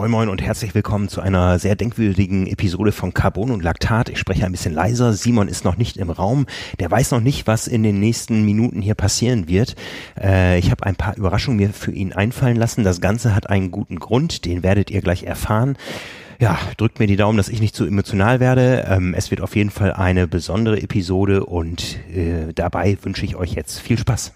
Moin Moin und herzlich willkommen zu einer sehr denkwürdigen Episode von Carbon und Laktat. Ich spreche ein bisschen leiser. Simon ist noch nicht im Raum. Der weiß noch nicht, was in den nächsten Minuten hier passieren wird. Äh, ich habe ein paar Überraschungen mir für ihn einfallen lassen. Das Ganze hat einen guten Grund, den werdet ihr gleich erfahren. Ja, drückt mir die Daumen, dass ich nicht zu emotional werde. Ähm, es wird auf jeden Fall eine besondere Episode und äh, dabei wünsche ich euch jetzt viel Spaß.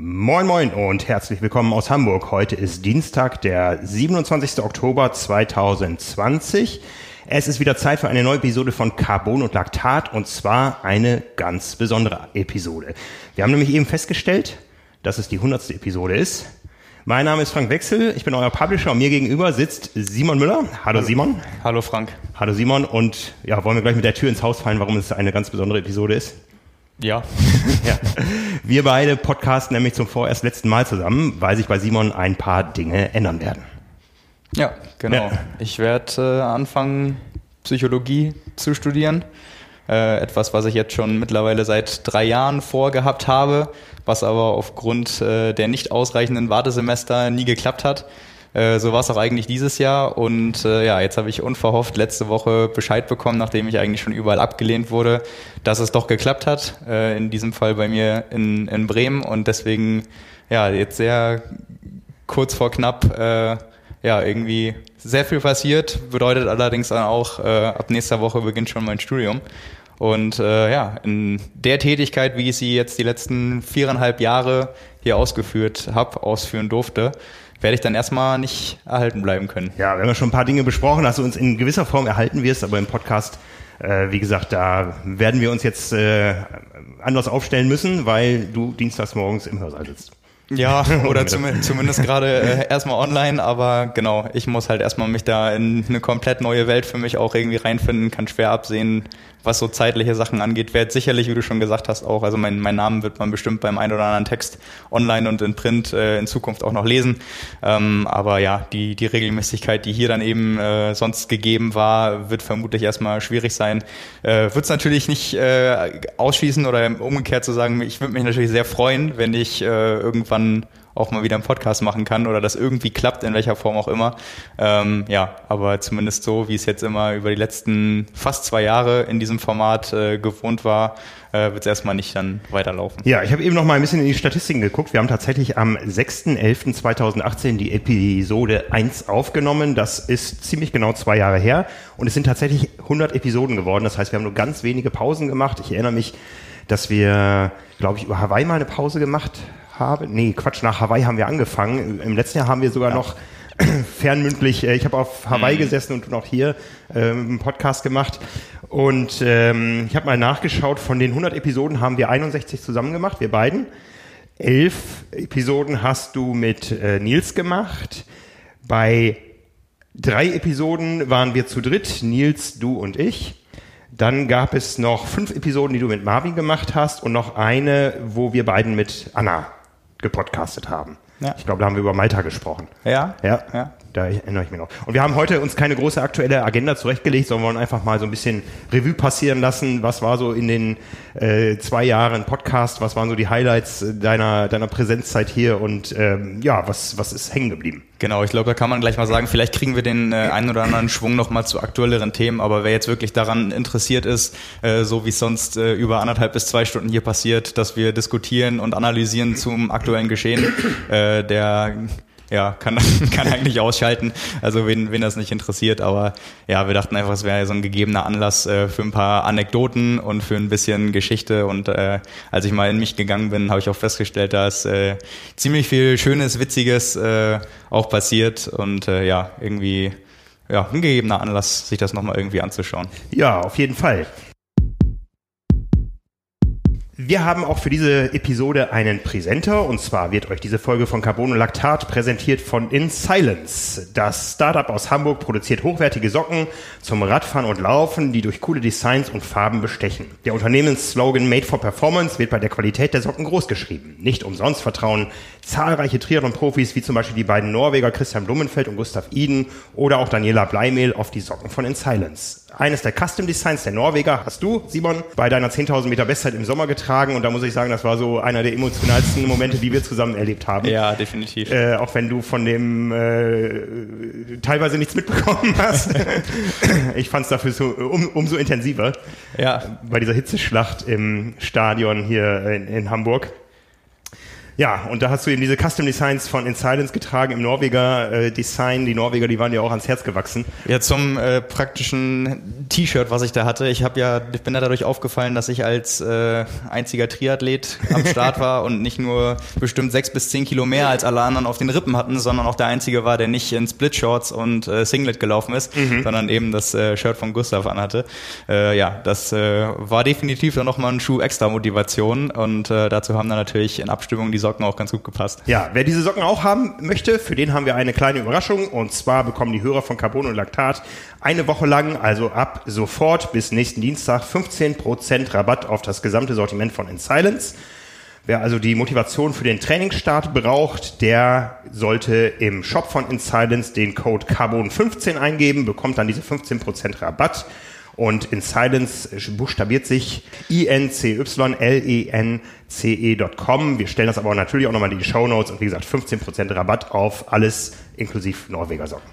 Moin Moin und herzlich willkommen aus Hamburg. Heute ist Dienstag, der 27. Oktober 2020. Es ist wieder Zeit für eine neue Episode von Carbon und Laktat und zwar eine ganz besondere Episode. Wir haben nämlich eben festgestellt, dass es die 100. Episode ist. Mein Name ist Frank Wechsel, ich bin euer Publisher und mir gegenüber sitzt Simon Müller. Hallo Simon. Hallo Frank. Hallo Simon und ja, wollen wir gleich mit der Tür ins Haus fallen, warum es eine ganz besondere Episode ist? Ja. ja. Wir beide podcasten nämlich zum vorerst letzten Mal zusammen, weil sich bei Simon ein paar Dinge ändern werden. Ja, genau. Ja. Ich werde äh, anfangen, Psychologie zu studieren. Äh, etwas, was ich jetzt schon mittlerweile seit drei Jahren vorgehabt habe, was aber aufgrund äh, der nicht ausreichenden Wartesemester nie geklappt hat. Äh, so war es auch eigentlich dieses Jahr. Und äh, ja, jetzt habe ich unverhofft letzte Woche Bescheid bekommen, nachdem ich eigentlich schon überall abgelehnt wurde, dass es doch geklappt hat. Äh, in diesem Fall bei mir in, in Bremen. Und deswegen, ja, jetzt sehr kurz vor knapp, äh, ja, irgendwie sehr viel passiert. Bedeutet allerdings dann auch, äh, ab nächster Woche beginnt schon mein Studium. Und äh, ja, in der Tätigkeit, wie ich sie jetzt die letzten viereinhalb Jahre hier ausgeführt habe, ausführen durfte, werde ich dann erstmal nicht erhalten bleiben können. Ja, wir haben ja schon ein paar Dinge besprochen, dass du uns in gewisser Form erhalten wirst, aber im Podcast, äh, wie gesagt, da werden wir uns jetzt äh, anders aufstellen müssen, weil du dienstags morgens im Hörsaal sitzt. Ja, oder zum, zumindest gerade äh, erstmal online, aber genau, ich muss halt erstmal mich da in eine komplett neue Welt für mich auch irgendwie reinfinden, kann schwer absehen, was so zeitliche Sachen angeht. Werd sicherlich, wie du schon gesagt hast, auch, also mein, mein Namen wird man bestimmt beim einen oder anderen Text online und in Print äh, in Zukunft auch noch lesen. Ähm, aber ja, die, die Regelmäßigkeit, die hier dann eben äh, sonst gegeben war, wird vermutlich erstmal schwierig sein. Äh, wird es natürlich nicht äh, ausschließen oder umgekehrt zu sagen, ich würde mich natürlich sehr freuen, wenn ich äh, irgendwann auch mal wieder einen Podcast machen kann oder das irgendwie klappt, in welcher Form auch immer. Ähm, ja, aber zumindest so, wie es jetzt immer über die letzten fast zwei Jahre in diesem Format äh, gewohnt war, äh, wird es erstmal nicht dann weiterlaufen. Ja, ich habe eben noch mal ein bisschen in die Statistiken geguckt. Wir haben tatsächlich am 6.11.2018 die Episode 1 aufgenommen. Das ist ziemlich genau zwei Jahre her. Und es sind tatsächlich 100 Episoden geworden. Das heißt, wir haben nur ganz wenige Pausen gemacht. Ich erinnere mich, dass wir, glaube ich, über Hawaii mal eine Pause gemacht habe. Nee, Quatsch, nach Hawaii haben wir angefangen. Im letzten Jahr haben wir sogar ja. noch fernmündlich, äh, ich habe auf Hawaii mhm. gesessen und noch hier ähm, einen Podcast gemacht. Und ähm, ich habe mal nachgeschaut, von den 100 Episoden haben wir 61 zusammen gemacht, wir beiden. Elf Episoden hast du mit äh, Nils gemacht. Bei drei Episoden waren wir zu dritt, Nils, du und ich. Dann gab es noch fünf Episoden, die du mit Marvin gemacht hast und noch eine, wo wir beiden mit Anna gepodcastet haben. Ja. Ich glaube, da haben wir über Malta gesprochen. Ja? Ja. ja. Da erinnere ich mich noch. Und wir haben heute uns keine große aktuelle Agenda zurechtgelegt, sondern wollen einfach mal so ein bisschen Revue passieren lassen. Was war so in den äh, zwei Jahren Podcast? Was waren so die Highlights deiner, deiner Präsenzzeit hier? Und ähm, ja, was, was ist hängen geblieben? Genau, ich glaube, da kann man gleich mal sagen, vielleicht kriegen wir den äh, einen oder anderen Schwung nochmal zu aktuelleren Themen, aber wer jetzt wirklich daran interessiert ist, äh, so wie es sonst äh, über anderthalb bis zwei Stunden hier passiert, dass wir diskutieren und analysieren zum aktuellen Geschehen, äh, der ja, kann, kann eigentlich ausschalten, also wen, wen das nicht interessiert, aber ja, wir dachten einfach, es wäre so ein gegebener Anlass äh, für ein paar Anekdoten und für ein bisschen Geschichte und äh, als ich mal in mich gegangen bin, habe ich auch festgestellt, da ist äh, ziemlich viel Schönes, Witziges äh, auch passiert und äh, ja, irgendwie ja, ein gegebener Anlass, sich das nochmal irgendwie anzuschauen. Ja, auf jeden Fall. Wir haben auch für diese Episode einen Präsenter und zwar wird euch diese Folge von Carbon und Lactat präsentiert von In Silence. Das Startup aus Hamburg produziert hochwertige Socken zum Radfahren und Laufen, die durch coole Designs und Farben bestechen. Der Unternehmensslogan Made for Performance wird bei der Qualität der Socken großgeschrieben. Nicht umsonst vertrauen zahlreiche Triathlon-Profis wie zum Beispiel die beiden Norweger Christian Blumenfeld und Gustav Iden oder auch Daniela Bleimehl auf die Socken von In Silence. Eines der Custom Designs der Norweger hast du, Simon, bei deiner 10.000 Meter Bestzeit im Sommer getragen getragen und da muss ich sagen, das war so einer der emotionalsten Momente, die wir zusammen erlebt haben. Ja, definitiv. Äh, auch wenn du von dem äh, teilweise nichts mitbekommen hast. ich fand es dafür so um, umso intensiver. Ja. Bei dieser Hitzeschlacht im Stadion hier in, in Hamburg. Ja, und da hast du eben diese Custom Designs von In Silence getragen im Norweger äh, Design. Die Norweger, die waren ja auch ans Herz gewachsen. Ja, zum äh, praktischen T-Shirt, was ich da hatte. Ich habe ja, ich bin da dadurch aufgefallen, dass ich als äh, einziger Triathlet am Start war und nicht nur bestimmt sechs bis zehn Kilo mehr als alle anderen auf den Rippen hatten, sondern auch der einzige war, der nicht in Split Shorts und äh, Singlet gelaufen ist, mhm. sondern eben das äh, Shirt von Gustav anhatte. Äh, ja, das äh, war definitiv dann nochmal ein Schuh extra Motivation und äh, dazu haben dann natürlich in Abstimmung die Socken auch ganz gut gepasst. Ja, wer diese Socken auch haben möchte, für den haben wir eine kleine Überraschung. Und zwar bekommen die Hörer von Carbon und Laktat eine Woche lang, also ab sofort bis nächsten Dienstag, 15% Rabatt auf das gesamte Sortiment von In Silence. Wer also die Motivation für den Trainingsstart braucht, der sollte im Shop von In Silence den Code Carbon15 eingeben, bekommt dann diese 15% Rabatt. Und in Silence buchstabiert sich I-N-C-Y-L-E-N-C-E.com. Wir stellen das aber natürlich auch nochmal in die Show Notes und wie gesagt 15% Rabatt auf alles inklusive Norweger Socken.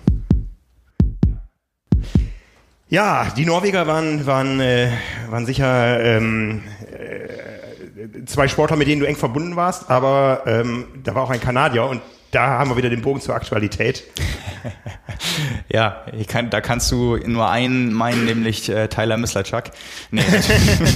Ja, die Norweger waren, waren, äh, waren sicher ähm, äh, zwei Sportler, mit denen du eng verbunden warst, aber ähm, da war auch ein Kanadier und da haben wir wieder den Bogen zur Aktualität. ja, kann, da kannst du nur einen meinen, nämlich äh, Tyler Mislachuk. Nee,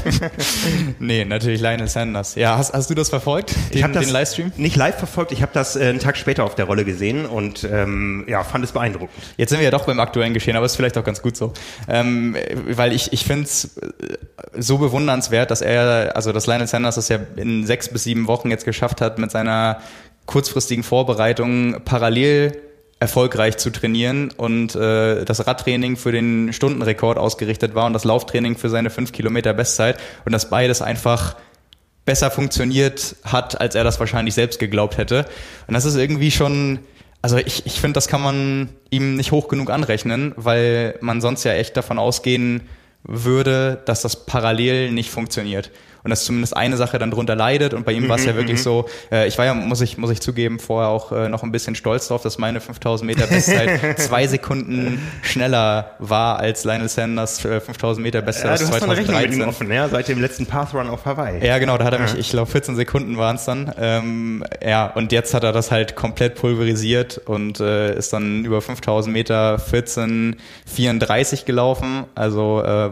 nee, natürlich Lionel Sanders. Ja, hast, hast du das verfolgt, den, ich das den Livestream? Nicht live verfolgt, ich habe das äh, einen Tag später auf der Rolle gesehen und ähm, ja, fand es beeindruckend. Jetzt sind wir ja doch beim aktuellen Geschehen, aber ist vielleicht auch ganz gut so. Ähm, weil ich, ich finde es äh, so bewundernswert, dass er, also dass Lionel Sanders das ja in sechs bis sieben Wochen jetzt geschafft hat, mit seiner kurzfristigen Vorbereitungen parallel erfolgreich zu trainieren und äh, das Radtraining für den Stundenrekord ausgerichtet war und das Lauftraining für seine fünf Kilometer Bestzeit und dass beides einfach besser funktioniert hat, als er das wahrscheinlich selbst geglaubt hätte. Und das ist irgendwie schon, also ich, ich finde, das kann man ihm nicht hoch genug anrechnen, weil man sonst ja echt davon ausgehen würde, dass das parallel nicht funktioniert und dass zumindest eine Sache dann drunter leidet. Und bei ihm war es ja mhm, wirklich mhm. so, äh, ich war ja, muss ich, muss ich zugeben, vorher auch äh, noch ein bisschen stolz drauf, dass meine 5000 Meter Bestzeit zwei Sekunden schneller war als Lionel Sanders äh, 5000 Meter Bestzeit ja, aus 2013. Mit ihm offen, ja, seit dem letzten Pathrun auf Hawaii. Ja, genau, da hat er mich, ich glaube 14 Sekunden waren es dann. Ähm, ja, und jetzt hat er das halt komplett pulverisiert und äh, ist dann über 5000 Meter 14,34 gelaufen. Also äh,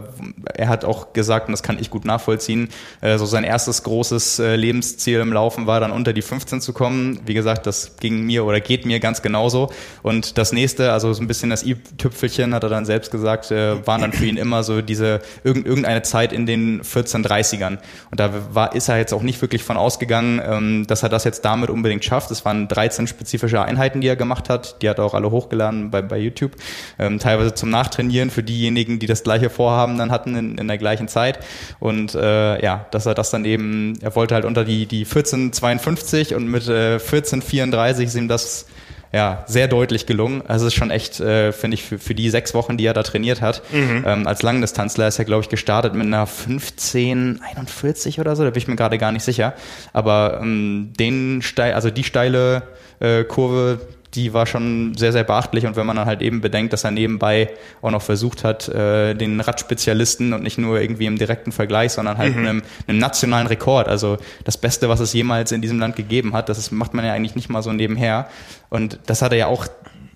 er hat auch gesagt, und das kann ich gut nachvollziehen, äh, so sein erstes großes äh, Lebensziel im Laufen war, dann unter die 15 zu kommen. Wie gesagt, das ging mir oder geht mir ganz genauso. Und das nächste, also so ein bisschen das i-Tüpfelchen, hat er dann selbst gesagt, äh, waren dann für ihn immer so diese irgendeine Zeit in den 1430ern. Und da war, ist er jetzt auch nicht wirklich von ausgegangen, ähm, dass er das jetzt damit unbedingt schafft. Es waren 13 spezifische Einheiten, die er gemacht hat. Die hat er auch alle hochgeladen bei, bei YouTube. Ähm, teilweise zum Nachtrainieren für diejenigen, die das gleiche Vorhaben dann hatten in, in der gleichen Zeit. Und äh, ja, dass er das dann eben, er wollte halt unter die, die 1452 und mit äh, 1434 ist ihm das ja, sehr deutlich gelungen. Also es ist schon echt, äh, finde ich, für, für die sechs Wochen, die er da trainiert hat. Mhm. Ähm, als Langdistanzler ist er, glaube ich, gestartet mit einer 1541 oder so, da bin ich mir gerade gar nicht sicher. Aber ähm, den steil, also die steile äh, Kurve, die war schon sehr, sehr beachtlich. Und wenn man dann halt eben bedenkt, dass er nebenbei auch noch versucht hat, äh, den Radspezialisten und nicht nur irgendwie im direkten Vergleich, sondern halt mhm. einem, einem nationalen Rekord, also das Beste, was es jemals in diesem Land gegeben hat, das ist, macht man ja eigentlich nicht mal so nebenher. Und das hat er ja auch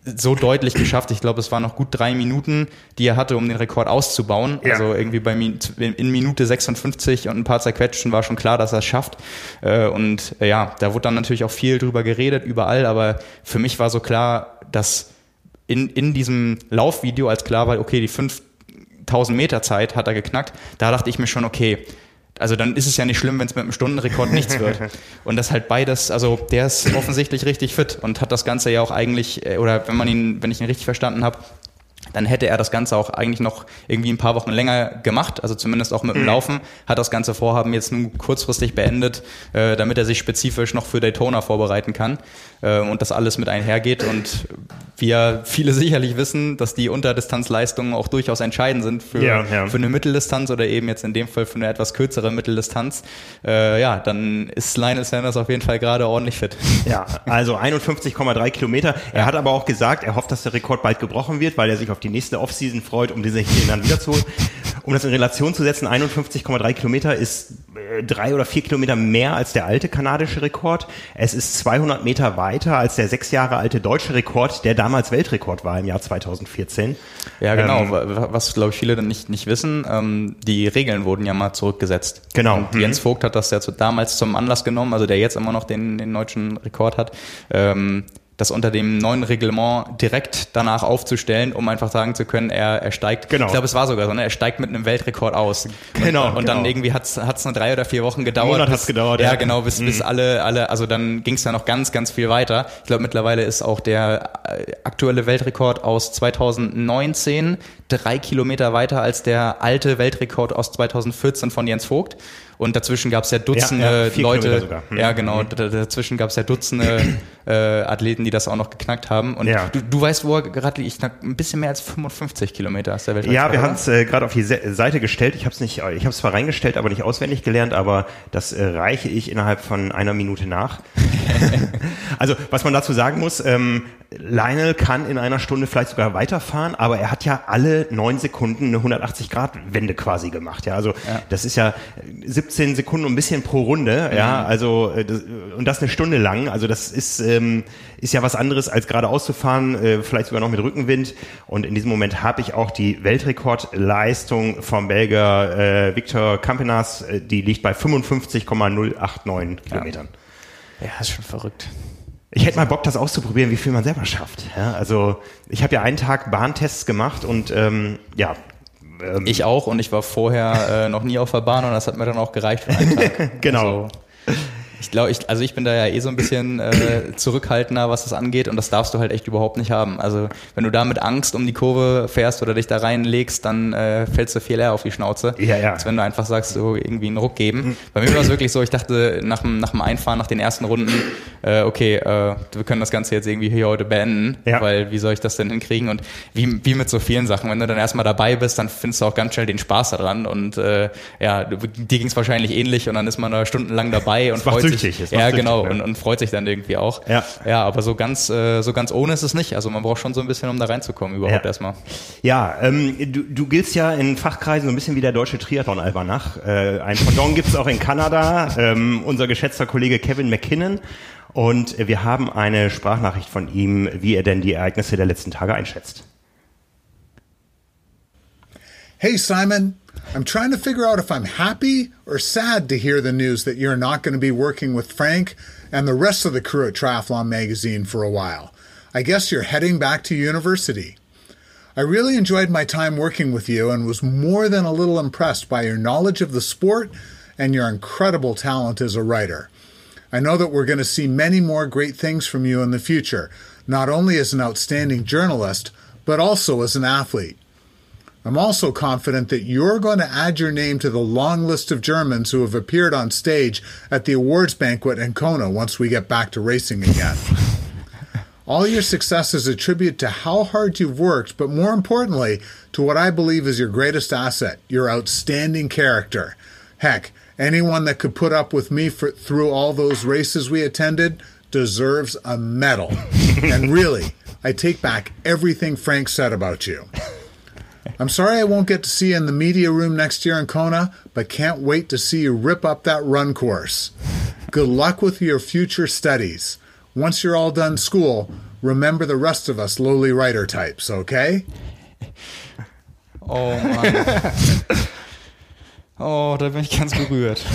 so deutlich geschafft. Ich glaube, es waren noch gut drei Minuten, die er hatte, um den Rekord auszubauen. Ja. Also irgendwie bei in Minute 56 und ein paar zerquetschen war schon klar, dass er es schafft. Äh, und äh, ja, da wurde dann natürlich auch viel drüber geredet, überall. Aber für mich war so klar, dass in, in diesem Laufvideo, als klar war, okay, die 5000 Meter Zeit hat er geknackt, da dachte ich mir schon, okay, also dann ist es ja nicht schlimm, wenn es mit einem Stundenrekord nichts wird. Und das halt beides, also der ist offensichtlich richtig fit und hat das Ganze ja auch eigentlich, äh, oder wenn man ihn, wenn ich ihn richtig verstanden habe, dann hätte er das Ganze auch eigentlich noch irgendwie ein paar Wochen länger gemacht, also zumindest auch mit dem mhm. Laufen, hat das ganze Vorhaben jetzt nun kurzfristig beendet, äh, damit er sich spezifisch noch für Daytona vorbereiten kann äh, und das alles mit einhergeht und wir viele sicherlich wissen, dass die Unterdistanzleistungen auch durchaus entscheidend sind für, ja, ja. für eine Mitteldistanz oder eben jetzt in dem Fall für eine etwas kürzere Mitteldistanz, äh, ja, dann ist Lionel Sanders auf jeden Fall gerade ordentlich fit. Ja, also 51,3 Kilometer. Er hat aber auch gesagt, er hofft, dass der Rekord bald gebrochen wird, weil er sich auf die nächste Offseason freut, um diese hier dann wiederzuholen. Um das in Relation zu setzen, 51,3 Kilometer ist äh, drei oder vier Kilometer mehr als der alte kanadische Rekord. Es ist 200 Meter weiter als der sechs Jahre alte deutsche Rekord, der damals Weltrekord war im Jahr 2014. Ja, genau. Ähm, Was, glaube ich, viele dann nicht, nicht wissen, ähm, die Regeln wurden ja mal zurückgesetzt. Genau. Und Jens mhm. Vogt hat das ja zu, damals zum Anlass genommen, also der jetzt immer noch den, den deutschen Rekord hat. Ähm, das unter dem neuen Reglement direkt danach aufzustellen, um einfach sagen zu können, er, er steigt. Genau. Ich glaube, es war sogar so, ne? er steigt mit einem Weltrekord aus. Genau. Und, und genau. dann irgendwie hat es nur drei oder vier Wochen gedauert. Ein Monat hat's gedauert. Ja, ja. genau, bis, mhm. bis alle, alle, also dann ging es ja noch ganz, ganz viel weiter. Ich glaube, mittlerweile ist auch der äh, aktuelle Weltrekord aus 2019 drei Kilometer weiter als der alte Weltrekord aus 2014 von Jens Vogt. Und dazwischen gab es ja Dutzende ja, ja, Leute. Hm. Ja, genau. Dazwischen gab es ja Dutzende äh, Athleten, die das auch noch geknackt haben. Und ja. du, du weißt, wo er gerade liegt. Ein bisschen mehr als 55 Kilometer ist der Weltrekord. Ja, wir haben es äh, gerade auf die Seite gestellt. Ich habe es nicht, ich habe es zwar reingestellt, aber nicht auswendig gelernt, aber das äh, reiche ich innerhalb von einer Minute nach. also, was man dazu sagen muss, ähm, Lionel kann in einer Stunde vielleicht sogar weiterfahren, aber er hat ja alle neun Sekunden eine 180-Grad-Wende quasi gemacht. Ja, also das ist ja 17 Sekunden ein bisschen pro Runde. Mhm. Ja, also äh, das, und das eine Stunde lang. Also das ist ähm, ist ja was anderes als geradeaus zu fahren, äh, vielleicht sogar noch mit Rückenwind. Und in diesem Moment habe ich auch die Weltrekordleistung vom Belgier äh, Victor Campenas, äh, die liegt bei 55,089 Kilometern. Ja, ist schon verrückt. Ich hätte mal Bock, das auszuprobieren, wie viel man selber schafft. Ja, also ich habe ja einen Tag Bahntests gemacht und ähm, ja. Ähm, ich auch und ich war vorher äh, noch nie auf der Bahn und das hat mir dann auch gereicht für einen Tag. genau. Also, ich glaube, ich, also ich bin da ja eh so ein bisschen äh, zurückhaltender, was das angeht und das darfst du halt echt überhaupt nicht haben. Also wenn du da mit Angst um die Kurve fährst oder dich da reinlegst, dann äh, fällst du viel eher auf die Schnauze. Ja, ja. Als wenn du einfach sagst, so irgendwie einen Ruck geben. Bei mir war es wirklich so, ich dachte nach dem, nach dem Einfahren, nach den ersten Runden, äh, okay, äh, wir können das Ganze jetzt irgendwie hier heute beenden, ja. weil wie soll ich das denn hinkriegen? Und wie, wie mit so vielen Sachen, wenn du dann erstmal dabei bist, dann findest du auch ganz schnell den Spaß daran und äh, ja, dir ging es wahrscheinlich ähnlich und dann ist man da stundenlang dabei und freut süchtig. Ja, genau. Und, und freut sich dann irgendwie auch. Ja, ja aber so ganz, äh, so ganz ohne ist es nicht. Also man braucht schon so ein bisschen, um da reinzukommen überhaupt ja. erstmal. Ja, ähm, du, du giltst ja in Fachkreisen so ein bisschen wie der deutsche Triathlon-Albanach. Äh, ein Pendant gibt es auch in Kanada. Ähm, unser geschätzter Kollege Kevin McKinnon. Und wir haben eine Sprachnachricht von ihm, wie er denn die Ereignisse der letzten Tage einschätzt. Hey Simon, I'm trying to figure out if I'm happy or sad to hear the news that you're not going to be working with Frank and the rest of the crew at Triathlon Magazine for a while. I guess you're heading back to university. I really enjoyed my time working with you and was more than a little impressed by your knowledge of the sport and your incredible talent as a writer. I know that we're going to see many more great things from you in the future, not only as an outstanding journalist, but also as an athlete. I'm also confident that you're going to add your name to the long list of Germans who have appeared on stage at the awards banquet in Kona once we get back to racing again. All your success is a tribute to how hard you've worked, but more importantly, to what I believe is your greatest asset, your outstanding character. Heck, anyone that could put up with me for, through all those races we attended deserves a medal. and really, I take back everything Frank said about you. I'm sorry I won't get to see you in the media room next year in Kona, but can't wait to see you rip up that run course. Good luck with your future studies. Once you're all done school, remember the rest of us lowly writer types, okay? Oh Mann. Oh, da bin ich ganz berührt.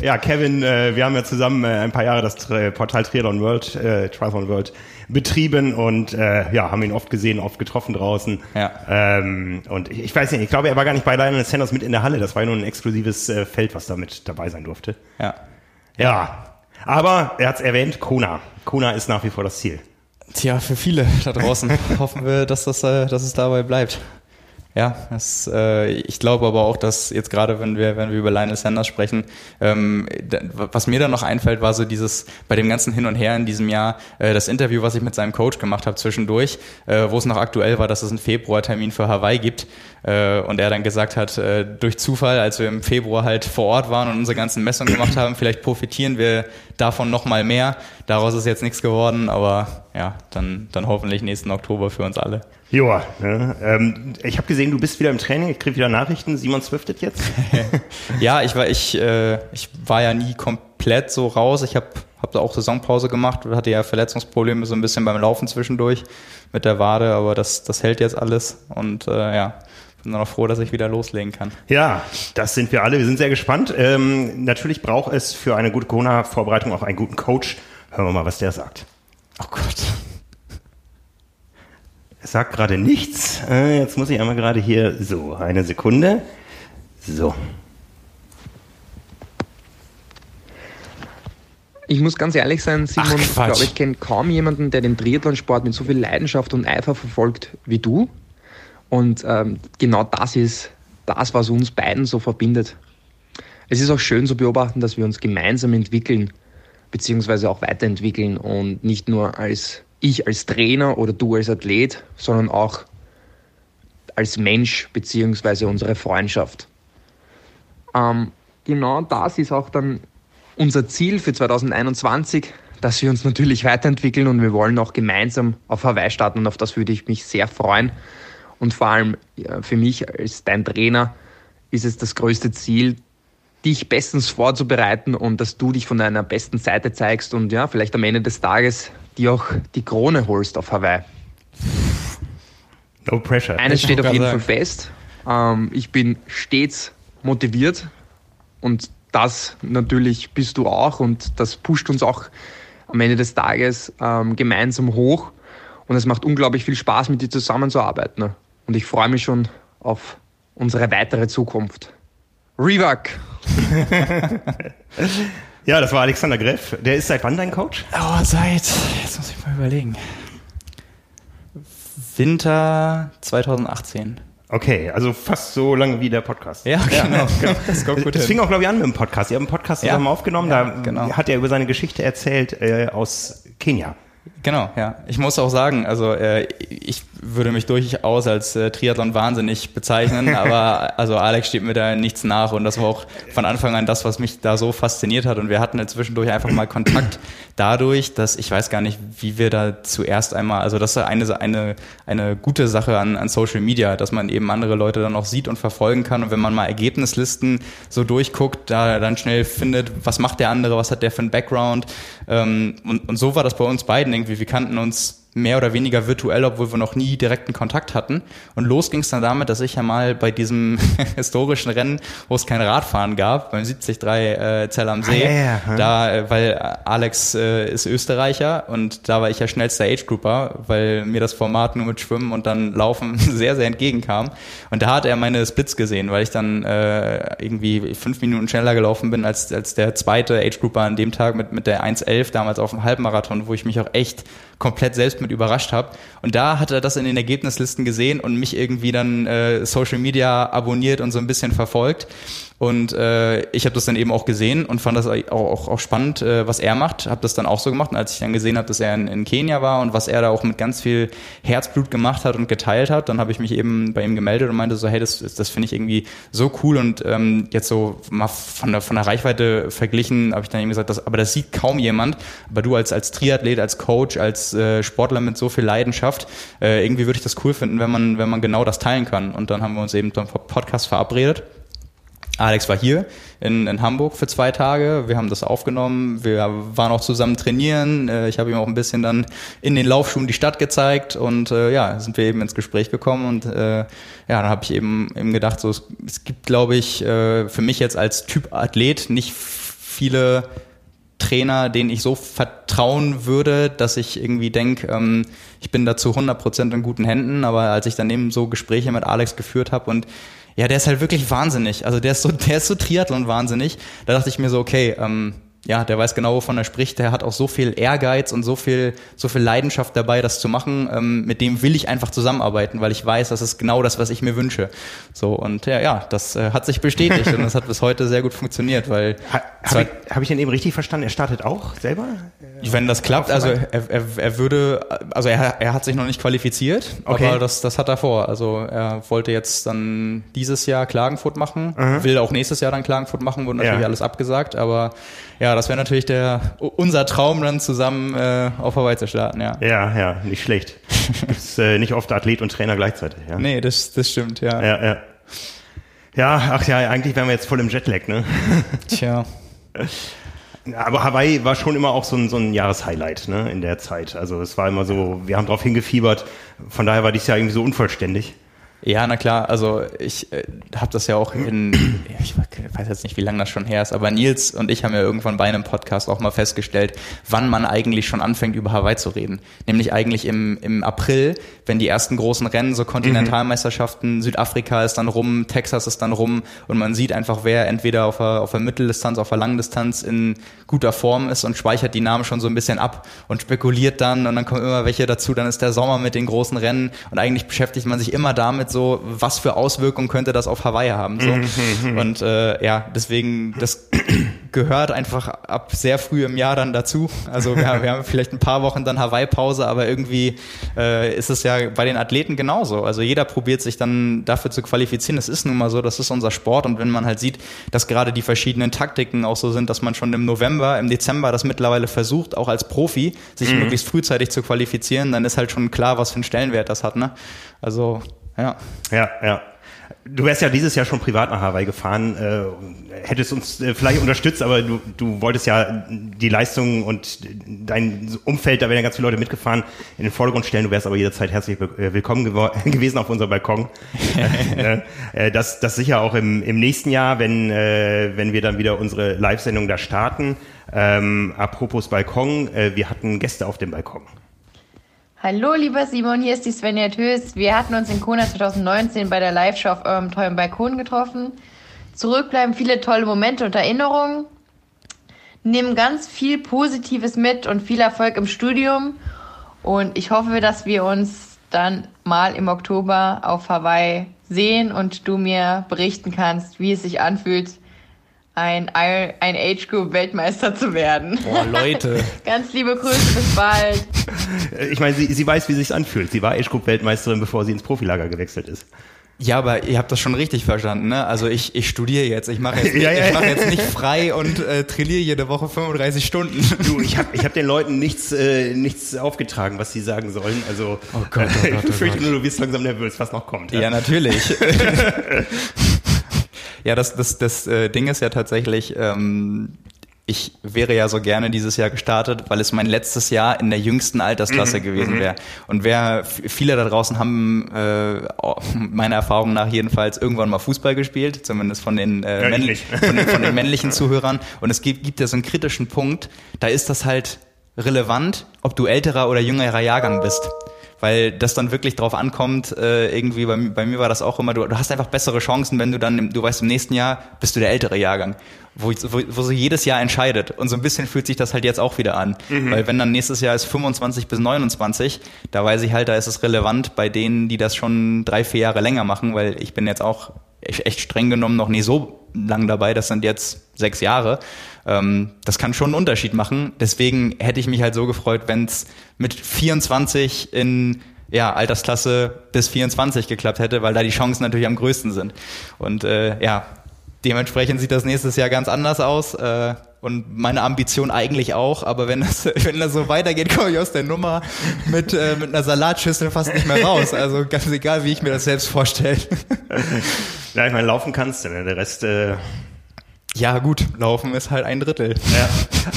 Ja, Kevin, äh, wir haben ja zusammen äh, ein paar Jahre das Portal Triathlon World, äh, Triathlon World betrieben und äh, ja, haben ihn oft gesehen, oft getroffen draußen. Ja. Ähm, und ich, ich weiß nicht, ich glaube, er war gar nicht bei Lionel Sanders mit in der Halle. Das war ja nur ein exklusives äh, Feld, was da mit dabei sein durfte. Ja. Ja. Aber er hat es erwähnt, Kona. Kona ist nach wie vor das Ziel. Tja, für viele da draußen hoffen wir, dass, das, äh, dass es dabei bleibt. Ja, das, äh, ich glaube aber auch, dass jetzt gerade, wenn wir, wenn wir über Lionel Sanders sprechen, ähm, was mir dann noch einfällt, war so dieses, bei dem ganzen Hin und Her in diesem Jahr, äh, das Interview, was ich mit seinem Coach gemacht habe zwischendurch, äh, wo es noch aktuell war, dass es einen Februartermin für Hawaii gibt äh, und er dann gesagt hat, äh, durch Zufall, als wir im Februar halt vor Ort waren und unsere ganzen Messungen gemacht haben, vielleicht profitieren wir davon nochmal mehr. Daraus ist jetzt nichts geworden, aber ja, dann, dann hoffentlich nächsten Oktober für uns alle. Joa, ne? ähm, ich habe gesehen, du bist wieder im Training, ich kriege wieder Nachrichten, Simon swiftet jetzt. ja, ich war, ich, äh, ich war ja nie komplett so raus. Ich habe hab auch Saisonpause gemacht, hatte ja Verletzungsprobleme so ein bisschen beim Laufen zwischendurch mit der Wade, aber das, das hält jetzt alles und äh, ja, bin dann auch froh, dass ich wieder loslegen kann. Ja, das sind wir alle. Wir sind sehr gespannt. Ähm, natürlich braucht es für eine gute Corona-Vorbereitung auch einen guten Coach. Hören wir mal, was der sagt. Oh Gott. Er sagt gerade nichts. Äh, jetzt muss ich einmal gerade hier. So, eine Sekunde. So. Ich muss ganz ehrlich sein, Simon, Ach, ich glaube, ich kenne kaum jemanden, der den Triathlonsport mit so viel Leidenschaft und Eifer verfolgt wie du. Und ähm, genau das ist das, was uns beiden so verbindet. Es ist auch schön zu beobachten, dass wir uns gemeinsam entwickeln, beziehungsweise auch weiterentwickeln und nicht nur als ich als Trainer oder du als Athlet, sondern auch als Mensch beziehungsweise unsere Freundschaft. Ähm, genau das ist auch dann unser Ziel für 2021, dass wir uns natürlich weiterentwickeln und wir wollen auch gemeinsam auf Hawaii starten und auf das würde ich mich sehr freuen. Und vor allem für mich als dein Trainer ist es das größte Ziel, dich bestens vorzubereiten und dass du dich von deiner besten Seite zeigst und ja, vielleicht am Ende des Tages dir auch die Krone holst auf Hawaii. No pressure. Eines steht auf jeden Fall fest. Ähm, ich bin stets motiviert und das natürlich bist du auch und das pusht uns auch am Ende des Tages ähm, gemeinsam hoch und es macht unglaublich viel Spaß, mit dir zusammenzuarbeiten. Ne? Und ich freue mich schon auf unsere weitere Zukunft. Revac! ja, das war Alexander Greff. Der ist seit wann dein Coach? Oh, seit, jetzt muss ich mal überlegen. Winter 2018. Okay, also fast so lange wie der Podcast. Ja, genau. genau. Das kommt gut Das fing auch, glaube ich, an mit dem Podcast. Ihr habt einen Podcast Ja. zusammen aufgenommen. Ja, da genau. hat er über seine Geschichte erzählt äh, aus Kenia. Genau, ja. Ich muss auch sagen, also äh, ich würde mich durchaus als äh, Triathlon wahnsinnig bezeichnen, aber also Alex steht mir da nichts nach und das war auch von Anfang an das, was mich da so fasziniert hat und wir hatten zwischendurch einfach mal Kontakt dadurch, dass ich weiß gar nicht, wie wir da zuerst einmal, also das ist eine eine eine gute Sache an, an Social Media, dass man eben andere Leute dann auch sieht und verfolgen kann und wenn man mal Ergebnislisten so durchguckt, da dann schnell findet, was macht der andere, was hat der für einen Background ähm, und, und so war das bei uns beiden irgendwie. Wir kannten uns mehr oder weniger virtuell, obwohl wir noch nie direkten Kontakt hatten. Und los ging es dann damit, dass ich ja mal bei diesem historischen Rennen, wo es kein Radfahren gab, beim 73 äh, Zell am See, Ah, ja, ja, da, äh, weil Alex äh, ist Österreicher und da war ich ja schnellster Age-Grouper, weil mir das Format nur mit Schwimmen und dann Laufen sehr, sehr entgegenkam. Und da hat er meine Splits gesehen, weil ich dann äh, irgendwie fünf Minuten schneller gelaufen bin als, als der zweite Age-Grouper an dem Tag mit, mit der 1.11 damals auf dem Halbmarathon, wo ich mich auch echt komplett selbst mit überrascht habe. Und da hat er das in den Ergebnislisten gesehen und mich irgendwie dann äh, Social Media abonniert und so ein bisschen verfolgt. Und äh, ich habe das dann eben auch gesehen und fand das auch, auch, auch spannend, äh, was er macht. Habe das dann auch so gemacht. Und als ich dann gesehen habe, dass er in, in Kenia war und was er da auch mit ganz viel Herzblut gemacht hat und geteilt hat, dann habe ich mich eben bei ihm gemeldet und meinte so, hey, das, das finde ich irgendwie so cool. Und ähm, jetzt so mal von der, von der Reichweite verglichen, habe ich dann eben gesagt, das, aber das sieht kaum jemand. Aber du als, als Triathlet, als Coach, als äh, Sportler mit so viel Leidenschaft, äh, irgendwie würde ich das cool finden, wenn man, wenn man genau das teilen kann. Und dann haben wir uns eben zum Podcast verabredet. Alex war hier in, in Hamburg für zwei Tage. Wir haben das aufgenommen. Wir waren auch zusammen trainieren. Äh, Ich habe ihm auch ein bisschen dann in den Laufschuhen die Stadt gezeigt und äh, ja, sind wir eben ins Gespräch gekommen und äh, ja, dann habe ich eben eben gedacht, so es, es gibt, glaube ich, äh, für mich jetzt als Typ Athlet nicht viele Trainer, denen ich so vertrauen würde, dass ich irgendwie denke, ähm, ich bin da zu 100% in guten Händen. Aber als ich dann eben so Gespräche mit Alex geführt habe und ja, der ist halt wirklich wahnsinnig. Also der ist so, der ist so Triathlon wahnsinnig. Da dachte ich mir so, okay, ähm, ja, der weiß genau, wovon er spricht. Der hat auch so viel Ehrgeiz und so viel, so viel Leidenschaft dabei, das zu machen. Ähm, mit dem will ich einfach zusammenarbeiten, weil ich weiß, das ist genau das, was ich mir wünsche. So und ja, ja, das äh, hat sich bestätigt und das hat bis heute sehr gut funktioniert, weil ha, habe ich, hab ich den eben richtig verstanden? Er startet auch selber? Wenn das klappt, also er, er, er würde, also er, er hat sich noch nicht qualifiziert, okay. aber das, das hat er vor. Also er wollte jetzt dann dieses Jahr Klagenfurt machen, mhm. will auch nächstes Jahr dann Klagenfurt machen, wurde natürlich ja. alles abgesagt, aber ja, das wäre natürlich der unser Traum, dann zusammen äh, auf Hawaii zu starten, ja. Ja, ja, nicht schlecht. ist äh, nicht oft Athlet und Trainer gleichzeitig, ja. Nee, das, das stimmt, ja. Ja, ja. Ja, ach ja, eigentlich wären wir jetzt voll im Jetlag, ne? Tja. Aber Hawaii war schon immer auch so ein, so ein Jahreshighlight ne, in der Zeit. Also es war immer so, wir haben drauf hingefiebert. Von daher war dieses Jahr irgendwie so unvollständig. Ja, na klar, also ich äh, habe das ja auch in, ich weiß jetzt nicht, wie lange das schon her ist, aber Nils und ich haben ja irgendwann bei einem Podcast auch mal festgestellt, wann man eigentlich schon anfängt, über Hawaii zu reden. Nämlich eigentlich im, im April, wenn die ersten großen Rennen, so Kontinentalmeisterschaften, mhm. Südafrika ist dann rum, Texas ist dann rum und man sieht einfach, wer entweder auf der, auf der Mitteldistanz, auf der Langdistanz in guter Form ist und speichert die Namen schon so ein bisschen ab und spekuliert dann und dann kommen immer welche dazu, dann ist der Sommer mit den großen Rennen und eigentlich beschäftigt man sich immer damit, halt so, was für Auswirkungen könnte das auf Hawaii haben. So. Mhm. Und äh, ja, deswegen, das gehört einfach ab sehr früh im Jahr dann dazu. Also wir, wir haben vielleicht ein paar Wochen dann Hawaii-Pause, aber irgendwie äh, ist es ja bei den Athleten genauso. Also jeder probiert sich dann dafür zu qualifizieren. Es ist nun mal so, das ist unser Sport und wenn man halt sieht, dass gerade die verschiedenen Taktiken auch so sind, dass man schon im November, im Dezember das mittlerweile versucht, auch als Profi, sich mhm. möglichst frühzeitig zu qualifizieren, dann ist halt schon klar, was für einen Stellenwert das hat. Ne? Also ja. Ja, ja. Du wärst ja dieses Jahr schon privat nach Hawaii gefahren, äh, hättest uns äh, vielleicht unterstützt, aber du, du wolltest ja die Leistung und dein Umfeld, da wären ja ganz viele Leute mitgefahren, in den Vordergrund stellen. Du wärst aber jederzeit herzlich äh, willkommen gewesen auf unserem Balkon. Äh, das, das sicher auch im, im nächsten Jahr, wenn, äh, wenn wir dann wieder unsere Live-Sendung da starten. Ähm, apropos Balkon, äh, wir hatten Gäste auf dem Balkon. Hallo, lieber Simon, hier ist die Svenja Tös. Wir hatten uns in Kona 2019 bei der Live-Show auf eurem tollen Balkon getroffen. Zurückbleiben viele tolle Momente und Erinnerungen. Nehmen ganz viel Positives mit und viel Erfolg im Studium. Und ich hoffe, dass wir uns dann mal im Oktober auf Hawaii sehen und du mir berichten kannst, wie es sich anfühlt, ein, ein Age Group Weltmeister zu werden. Boah, Leute. Ganz liebe Grüße, bis bald. Ich meine, sie, sie weiß, wie sich anfühlt. Sie war Age Group Weltmeisterin, bevor sie ins Profilager gewechselt ist. Ja, aber ihr habt das schon richtig verstanden, ne? Also ich, ich studiere jetzt, ich mache jetzt, ja, ja, ich mache jetzt nicht frei und äh, trainiere jede Woche 35 Stunden. Du, ich habe ich hab den Leuten nichts, äh, nichts aufgetragen, was sie sagen sollen. Also oh Gott, oh Gott, oh ich fürchte nur, du bist langsam nervös, was noch kommt. Ja, ja natürlich. Ja, das, das, das äh, Ding ist ja tatsächlich, ähm, ich wäre ja so gerne dieses Jahr gestartet, weil es mein letztes Jahr in der jüngsten Altersklasse mhm, gewesen mhm. wäre. Und wer viele da draußen haben äh, meiner Erfahrung nach jedenfalls irgendwann mal Fußball gespielt, zumindest von den, äh, ja, männlich, von, den von den männlichen Zuhörern. Und es gibt, gibt ja so einen kritischen Punkt, da ist das halt relevant, ob du älterer oder jüngerer Jahrgang bist weil das dann wirklich drauf ankommt, äh, irgendwie, bei, bei mir war das auch immer, du, du hast einfach bessere Chancen, wenn du dann, im, du weißt, im nächsten Jahr bist du der ältere Jahrgang, wo, wo, wo so jedes Jahr entscheidet. Und so ein bisschen fühlt sich das halt jetzt auch wieder an. Mhm. Weil wenn dann nächstes Jahr ist 25 bis 29, da weiß ich halt, da ist es relevant bei denen, die das schon drei, vier Jahre länger machen, weil ich bin jetzt auch echt streng genommen noch nie so lang dabei, das sind jetzt sechs Jahre. Ähm, das kann schon einen Unterschied machen. Deswegen hätte ich mich halt so gefreut, wenn es mit 24 in ja, Altersklasse bis 24 geklappt hätte, weil da die Chancen natürlich am größten sind. Und äh, ja, dementsprechend sieht das nächstes Jahr ganz anders aus. Äh, und meine Ambition eigentlich auch, aber wenn das, wenn das so weitergeht, komme ich aus der Nummer mit, äh, mit einer Salatschüssel fast nicht mehr raus. Also ganz egal, wie ich mir das selbst vorstelle. Ja, ich meine, laufen kannst du, ne? Der Rest äh, ja, gut, Laufen ist halt ein Drittel. Ja,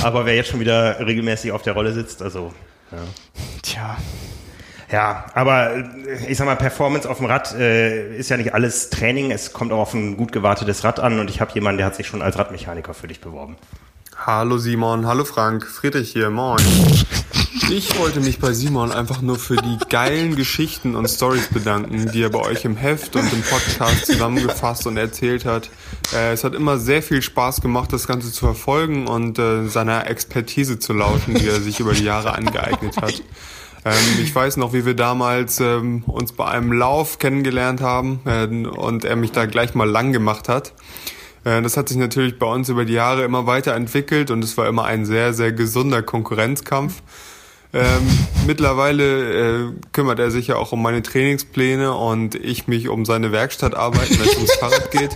aber wer jetzt schon wieder regelmäßig auf der Rolle sitzt, also. Ja. Tja. Ja, aber ich sag mal, Performance auf dem Rad äh, ist ja nicht alles Training, es kommt auch auf ein gut gewartetes Rad an und ich habe jemanden, der hat sich schon als Radmechaniker für dich beworben. Hallo Simon, hallo Frank, Friedrich hier, moin. Ich wollte mich bei Simon einfach nur für die geilen Geschichten und Stories bedanken, die er bei euch im Heft und im Podcast zusammengefasst und erzählt hat. Äh, es hat immer sehr viel Spaß gemacht, das Ganze zu verfolgen und äh, seiner Expertise zu lauschen, die er sich über die Jahre angeeignet hat. Ähm, ich weiß noch, wie wir damals ähm, uns bei einem Lauf kennengelernt haben äh, und er mich da gleich mal lang gemacht hat. Äh, das hat sich natürlich bei uns über die Jahre immer weiterentwickelt und es war immer ein sehr, sehr gesunder Konkurrenzkampf. Ähm, mittlerweile äh, kümmert er sich ja auch um meine Trainingspläne und ich mich um seine Werkstattarbeit, wenn es ums Fahrrad geht.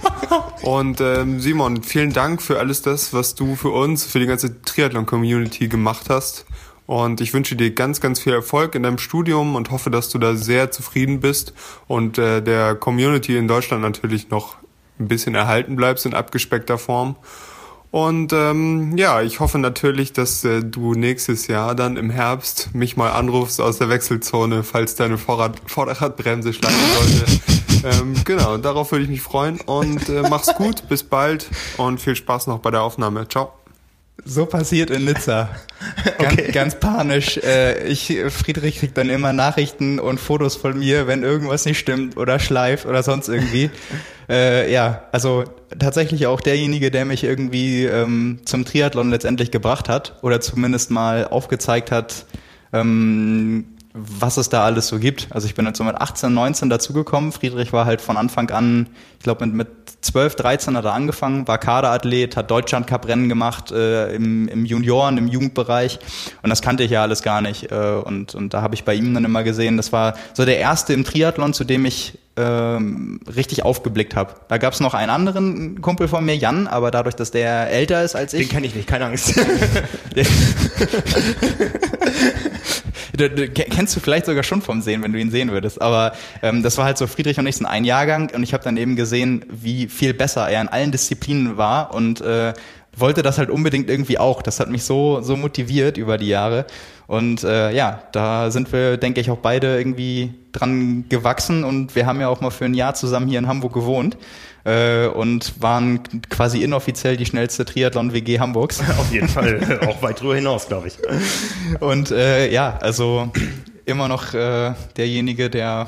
Und ähm, Simon, vielen Dank für alles das, was du für uns, für die ganze Triathlon-Community gemacht hast. Und ich wünsche dir ganz, ganz viel Erfolg in deinem Studium und hoffe, dass du da sehr zufrieden bist und äh, der Community in Deutschland natürlich noch ein bisschen erhalten bleibst in abgespeckter Form. Und ähm, ja, ich hoffe natürlich, dass äh, du nächstes Jahr dann im Herbst mich mal anrufst aus der Wechselzone, falls deine Vorrad Vorderradbremse schlagen sollte. ähm, genau, darauf würde ich mich freuen und äh, mach's gut, bis bald und viel Spaß noch bei der Aufnahme. Ciao. So passiert in Nizza. Ganz, okay. ganz panisch. Äh, ich, Friedrich kriegt dann immer Nachrichten und Fotos von mir, wenn irgendwas nicht stimmt oder schleift oder sonst irgendwie. äh, ja, also tatsächlich auch derjenige, der mich irgendwie ähm, zum Triathlon letztendlich gebracht hat oder zumindest mal aufgezeigt hat, ähm, was es da alles so gibt. Also ich bin jetzt so mit 18, 19 dazugekommen. Friedrich war halt von Anfang an, ich glaube mit, mit 12, 13 hat er angefangen, war Kaderathlet, hat Deutschland Cup Rennen gemacht äh, im, im Junioren, im Jugendbereich und das kannte ich ja alles gar nicht. Äh, und, und da habe ich bei ihm dann immer gesehen, das war so der erste im Triathlon, zu dem ich ähm, richtig aufgeblickt habe. Da gab es noch einen anderen Kumpel von mir, Jan, aber dadurch, dass der älter ist als ich. Den kenne ich nicht, keine Angst. du, du, kennst du vielleicht sogar schon vom Sehen, wenn du ihn sehen würdest. Aber ähm, das war halt so, Friedrich und ich sind ein Jahrgang und ich habe dann eben gesehen, wie viel besser er in allen Disziplinen war und äh, wollte das halt unbedingt irgendwie auch. Das hat mich so, so motiviert über die Jahre. Und äh, ja, da sind wir, denke ich, auch beide irgendwie dran gewachsen und wir haben ja auch mal für ein Jahr zusammen hier in Hamburg gewohnt äh, und waren quasi inoffiziell die schnellste Triathlon-WG Hamburgs. Auf jeden Fall, auch weit drüber hinaus, glaube ich. Und äh, ja, also immer noch äh, derjenige, der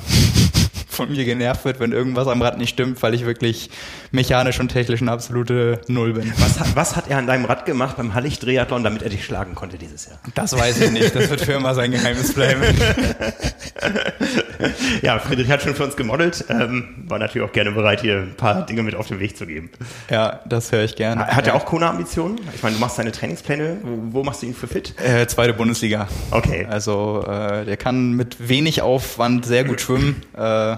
von mir genervt wird, wenn irgendwas am Rad nicht stimmt, weil ich wirklich mechanisch und technisch eine absolute Null bin. Was, hat, was hat er an deinem Rad gemacht beim Hallig-Triathlon, damit er dich schlagen konnte dieses Jahr? Das weiß ich nicht. Das wird für immer sein Geheimnis bleiben. ja, Friedrich hat schon für uns gemodelt. Ähm, war natürlich auch gerne bereit, hier ein paar Dinge mit auf den Weg zu geben. Ja, das höre ich gerne. Hat er auch Kona-Ambitionen? Ich meine, du machst deine Trainingspläne. Wo, wo machst du ihn für fit? Äh, zweite Bundesliga. Okay. Also äh, der kann mit wenig Aufwand sehr gut schwimmen. Äh,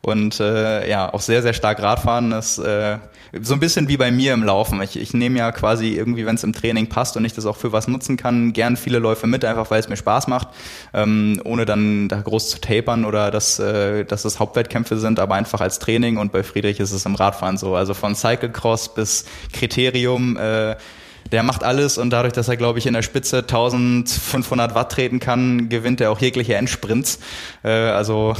und äh, ja, auch sehr, sehr stark Radfahren. Das äh, so ein bisschen wie bei mir im Laufen. Ich, ich nehme ja quasi irgendwie, wenn es im Training passt und ich das auch für was nutzen kann, gern viele Läufe mit, einfach weil es mir Spaß macht, ähm, ohne dann da groß zu tapern oder dass, äh, dass es Hauptwettkämpfe sind, aber einfach als Training und bei Friedrich ist es im Radfahren so. Also von Cyclecross bis Kriterium äh, der macht alles und dadurch, dass er, glaube ich, in der Spitze 1500 Watt treten kann, gewinnt er auch jegliche Endsprints. Äh, also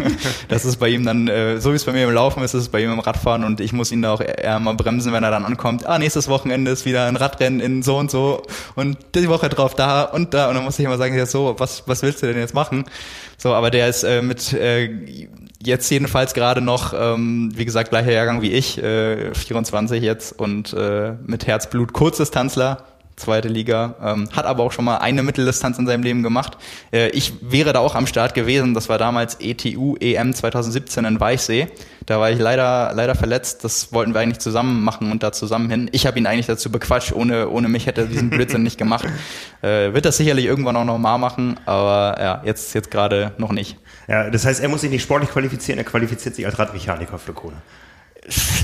das ist bei ihm dann, äh, so wie es bei mir im Laufen ist, ist es bei ihm im Radfahren und ich muss ihn da auch eher mal bremsen, wenn er dann ankommt. Ah, nächstes Wochenende ist wieder ein Radrennen in so und so und die Woche drauf da und da und dann muss ich immer sagen, ja so, was, was willst du denn jetzt machen? So, aber der ist äh, mit äh, jetzt jedenfalls gerade noch, ähm, wie gesagt, gleicher Jahrgang wie ich, äh, 24 jetzt und äh, mit Herzblut Kurzdistanzler, zweite Liga, ähm, hat aber auch schon mal eine Mitteldistanz in seinem Leben gemacht. Äh, ich wäre da auch am Start gewesen, das war damals ETU EM 2017 in Weichsee. Da war ich leider leider verletzt, das wollten wir eigentlich zusammen machen und da zusammen hin. Ich habe ihn eigentlich dazu bequatscht, ohne ohne mich hätte er diesen Blödsinn nicht gemacht. Äh, wird das sicherlich irgendwann auch nochmal machen, aber ja, jetzt jetzt gerade noch nicht. Ja, das heißt, er muss sich nicht sportlich qualifizieren, er qualifiziert sich als Radmechaniker für Kona.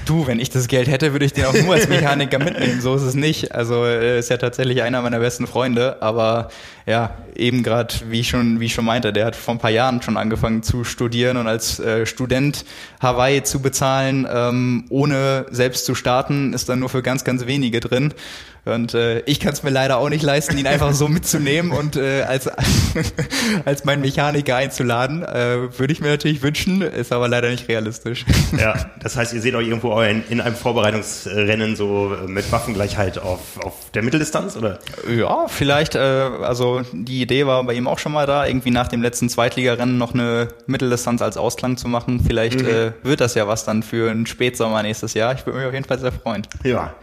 Du, wenn ich das Geld hätte, würde ich den auch nur als Mechaniker mitnehmen. So ist es nicht. Also er ist ja tatsächlich einer meiner besten Freunde, aber ja, eben gerade, wie ich schon, wie ich schon meinte, der hat vor ein paar Jahren schon angefangen zu studieren und als äh, Student Hawaii zu bezahlen, ähm, ohne selbst zu starten, ist dann nur für ganz, ganz wenige drin. Und äh, ich kann es mir leider auch nicht leisten, ihn einfach so mitzunehmen und äh, als, als mein Mechaniker einzuladen. Äh, Würde ich mir natürlich wünschen, ist aber leider nicht realistisch. Ja, das heißt, ihr seht euch irgendwo in, in einem Vorbereitungsrennen so mit Waffengleichheit auf, auf der Mitteldistanz, oder? Ja, vielleicht, äh, also die Idee war bei ihm auch schon mal da, irgendwie nach dem letzten Zweitligarennen noch eine Mitteldistanz als Ausklang zu machen. Vielleicht mhm. äh, wird das ja was dann für einen Spätsommer nächstes Jahr. Ich würde mich auf jeden Fall sehr freuen. Ja.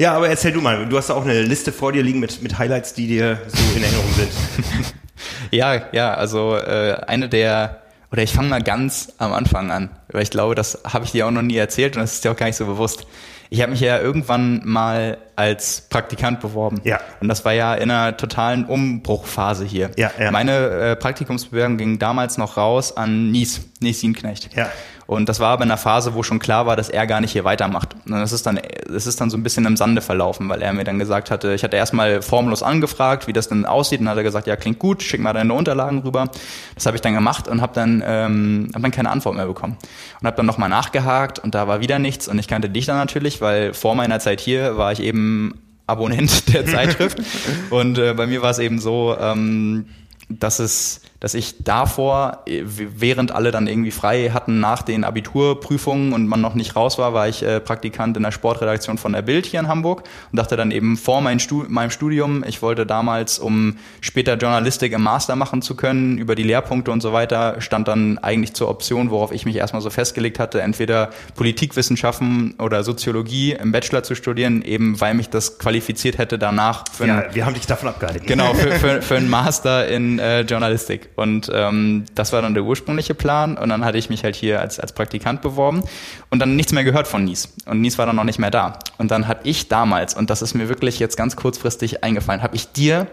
Ja, aber erzähl du mal, du hast auch eine Liste vor dir liegen mit, mit Highlights, die dir so in Erinnerung sind. ja, ja, also äh, eine der, oder ich fange mal ganz am Anfang an, weil ich glaube, das habe ich dir auch noch nie erzählt und das ist dir auch gar nicht so bewusst. Ich habe mich ja irgendwann mal als Praktikant beworben. Ja. Und das war ja in einer totalen Umbruchphase hier. Ja, ja. Meine äh, Praktikumsbewerbung ging damals noch raus an Nies, Nies Sienknecht. Ja. Und das war aber in einer Phase, wo schon klar war, dass er gar nicht hier weitermacht. Und das ist dann, das ist dann so ein bisschen im Sande verlaufen, weil er mir dann gesagt hatte, ich hatte erstmal formlos angefragt, wie das denn aussieht, und hat er gesagt, ja klingt gut, schick mal deine Unterlagen rüber. Das habe ich dann gemacht und habe dann, ähm, hab dann keine Antwort mehr bekommen und habe dann nochmal nachgehakt und da war wieder nichts und ich kannte dich dann natürlich, weil vor meiner Zeit hier war ich eben Abonnent der Zeitschrift und äh, bei mir war es eben so, ähm, dass es dass ich davor, äh, während alle dann irgendwie frei hatten nach den Abiturprüfungen und man noch nicht raus war, war ich äh, Praktikant in der Sportredaktion von der Bild hier in Hamburg und dachte dann eben vor mein Stu meinem Studium, ich wollte damals, um später Journalistik im Master machen zu können, über die Lehrpunkte und so weiter, stand dann eigentlich zur Option, worauf ich mich erstmal so festgelegt hatte, entweder Politikwissenschaften oder Soziologie im Bachelor zu studieren, eben weil mich das qualifiziert hätte danach für Ja, wir haben dich davon abgehalten. Genau, für, für, für einen Master in äh, Journalistik. Und ähm, das war dann der ursprüngliche Plan. Und dann hatte ich mich halt hier als, als Praktikant beworben und dann nichts mehr gehört von Nies. Und Nies war dann noch nicht mehr da. Und dann habe ich damals, und das ist mir wirklich jetzt ganz kurzfristig eingefallen, habe ich dir,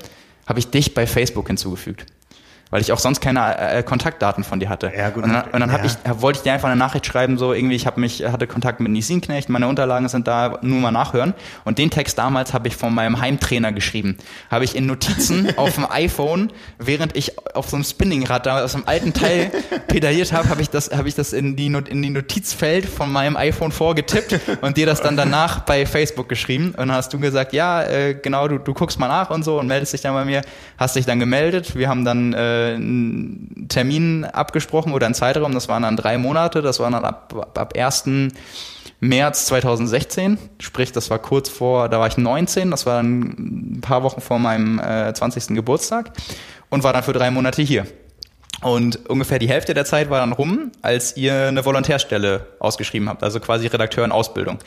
habe ich dich bei Facebook hinzugefügt weil ich auch sonst keine äh, Kontaktdaten von dir hatte. Ja, gut. Und dann, und dann ja. ich, wollte ich dir einfach eine Nachricht schreiben, so irgendwie, ich habe mich, hatte Kontakt mit Nisin Knecht, meine Unterlagen sind da, nur mal nachhören. Und den Text damals habe ich von meinem Heimtrainer geschrieben. Habe ich in Notizen auf dem iPhone, während ich auf so einem Spinningrad da aus einem alten Teil pedaliert habe, habe ich das, habe ich das in die, in die Notizfeld von meinem iPhone vorgetippt und dir das dann danach bei Facebook geschrieben. Und dann hast du gesagt, ja, äh, genau, du, du guckst mal nach und so und meldest dich dann bei mir, hast dich dann gemeldet. Wir haben dann äh, einen Termin abgesprochen oder einen Zeitraum, das waren dann drei Monate, das war dann ab, ab 1. März 2016, sprich, das war kurz vor, da war ich 19, das war dann ein paar Wochen vor meinem äh, 20. Geburtstag und war dann für drei Monate hier. Und ungefähr die Hälfte der Zeit war dann rum, als ihr eine Volontärstelle ausgeschrieben habt, also quasi Redakteur in Ausbildung.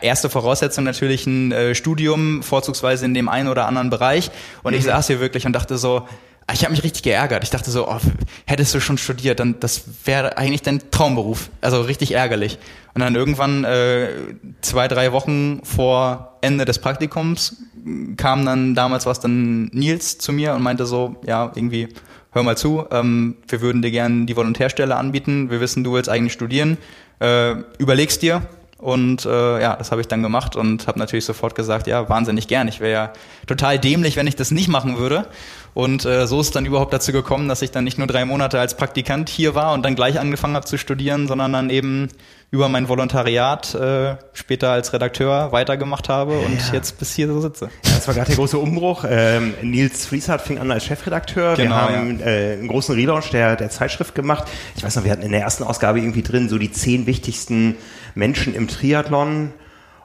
Erste Voraussetzung natürlich ein äh, Studium, vorzugsweise in dem einen oder anderen Bereich. Und mhm. ich saß hier wirklich und dachte so, ich habe mich richtig geärgert. Ich dachte so, oh, hättest du schon studiert, dann das wäre eigentlich dein Traumberuf. Also richtig ärgerlich. Und dann irgendwann äh, zwei, drei Wochen vor Ende des Praktikums kam dann damals was dann Nils zu mir und meinte so, ja, irgendwie, hör mal zu, ähm, wir würden dir gerne die Volontärstelle anbieten. Wir wissen, du willst eigentlich studieren. Äh, überlegst dir, und äh, ja, das habe ich dann gemacht und habe natürlich sofort gesagt, ja, wahnsinnig gern. Ich wäre ja total dämlich, wenn ich das nicht machen würde. Und äh, so ist dann überhaupt dazu gekommen, dass ich dann nicht nur drei Monate als Praktikant hier war und dann gleich angefangen habe zu studieren, sondern dann eben über mein Volontariat äh, später als Redakteur weitergemacht habe und ja. jetzt bis hier so sitze. Ja, das war gerade der große Umbruch. Ähm, Nils Frieshardt fing an als Chefredakteur. Genau, wir haben ja. äh, einen großen Relaunch der, der Zeitschrift gemacht. Ich weiß noch, wir hatten in der ersten Ausgabe irgendwie drin so die zehn wichtigsten Menschen im Triathlon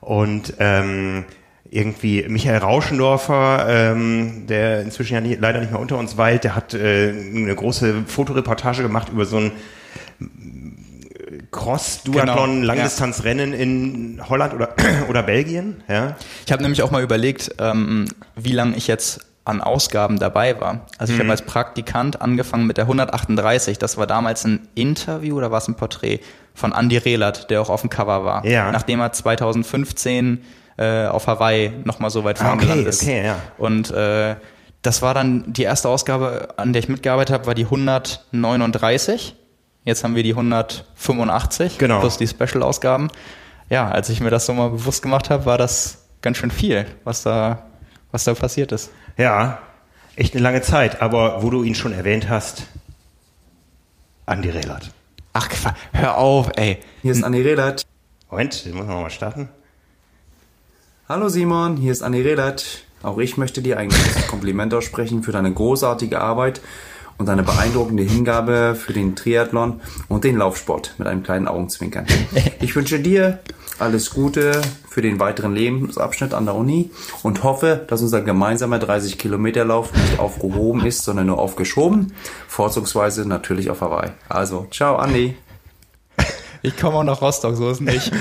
und ähm, irgendwie Michael Rauschendorfer, ähm, der inzwischen ja nicht, leider nicht mehr unter uns weilt, der hat äh, eine große Fotoreportage gemacht über so ein Cross-Duathlon, genau, Langdistanzrennen ja. in Holland oder, oder Belgien. Ja. Ich habe nämlich auch mal überlegt, ähm, wie lange ich jetzt an Ausgaben dabei war. Also ich mhm. habe als Praktikant angefangen mit der 138. Das war damals ein Interview oder war es ein Porträt von Andy Rehlert, der auch auf dem Cover war. Ja. Nachdem er 2015 äh, auf Hawaii nochmal so weit vorne ah, okay, ist. Okay, ja. Und äh, das war dann die erste Ausgabe, an der ich mitgearbeitet habe, war die 139. Jetzt haben wir die 185 genau. plus die Special-Ausgaben. Ja, als ich mir das so mal bewusst gemacht habe, war das ganz schön viel, was da, was da passiert ist. Ja, echt eine lange Zeit. Aber wo du ihn schon erwähnt hast, Andi Rehlert. Ach, hör auf, ey. Hier ist Andi Rehlert. Moment, den muss man mal starten. Hallo Simon, hier ist Anni Relat. Auch ich möchte dir ein großes Kompliment aussprechen für deine großartige Arbeit und deine beeindruckende Hingabe für den Triathlon und den Laufsport mit einem kleinen Augenzwinkern. Ich wünsche dir alles Gute für den weiteren Lebensabschnitt an der Uni und hoffe, dass unser gemeinsamer 30 Kilometer Lauf nicht aufgehoben ist, sondern nur aufgeschoben. Vorzugsweise natürlich auf Hawaii. Also, ciao, Andi. Ich komme auch nach Rostock, so ist nicht.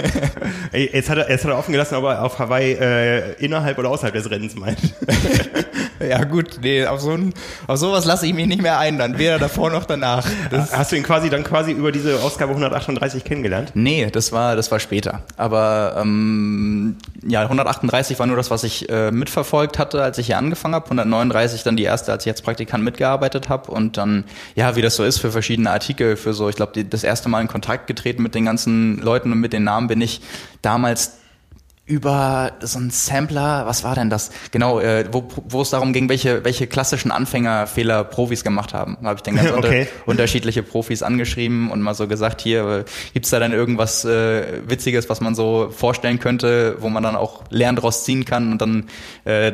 Ey, jetzt, hat er, jetzt hat er offen gelassen, ob er auf Hawaii äh, innerhalb oder außerhalb des Rennens meint. ja gut, nee, auf, so ein, auf sowas lasse ich mich nicht mehr ein, dann weder davor noch danach. Das Hast du ihn quasi dann quasi über diese Ausgabe 138 kennengelernt? Nee, das war, das war später. Aber ähm, ja, 138 war nur das, was ich äh, mitverfolgt hatte, als ich hier angefangen habe. 139 dann die erste, als ich als Praktikant mitgearbeitet habe. Und dann, ja, wie das so ist für verschiedene Artikel, für so, ich glaube, das erste Mal in Kontakt getreten mit den ganzen Leuten und mit den Namen bin ich damals über so einen Sampler, was war denn das? Genau, äh, wo, wo es darum ging, welche, welche klassischen Anfängerfehler Profis gemacht haben. Da habe ich dann ganz okay. unter, unterschiedliche Profis angeschrieben und mal so gesagt, hier, äh, gibt's da dann irgendwas äh, Witziges, was man so vorstellen könnte, wo man dann auch Lernen draus ziehen kann und dann äh,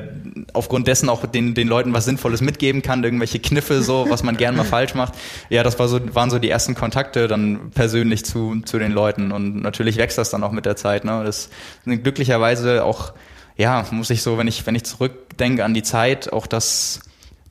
aufgrund dessen auch den, den Leuten was Sinnvolles mitgeben kann, irgendwelche Kniffe so, was man gern mal falsch macht. Ja, das war so, waren so die ersten Kontakte dann persönlich zu, zu den Leuten und natürlich wächst das dann auch mit der Zeit. Ne? Das ist eine glückliche glücklicherweise auch, ja, muss ich so, wenn ich, wenn ich zurückdenke an die Zeit, auch das,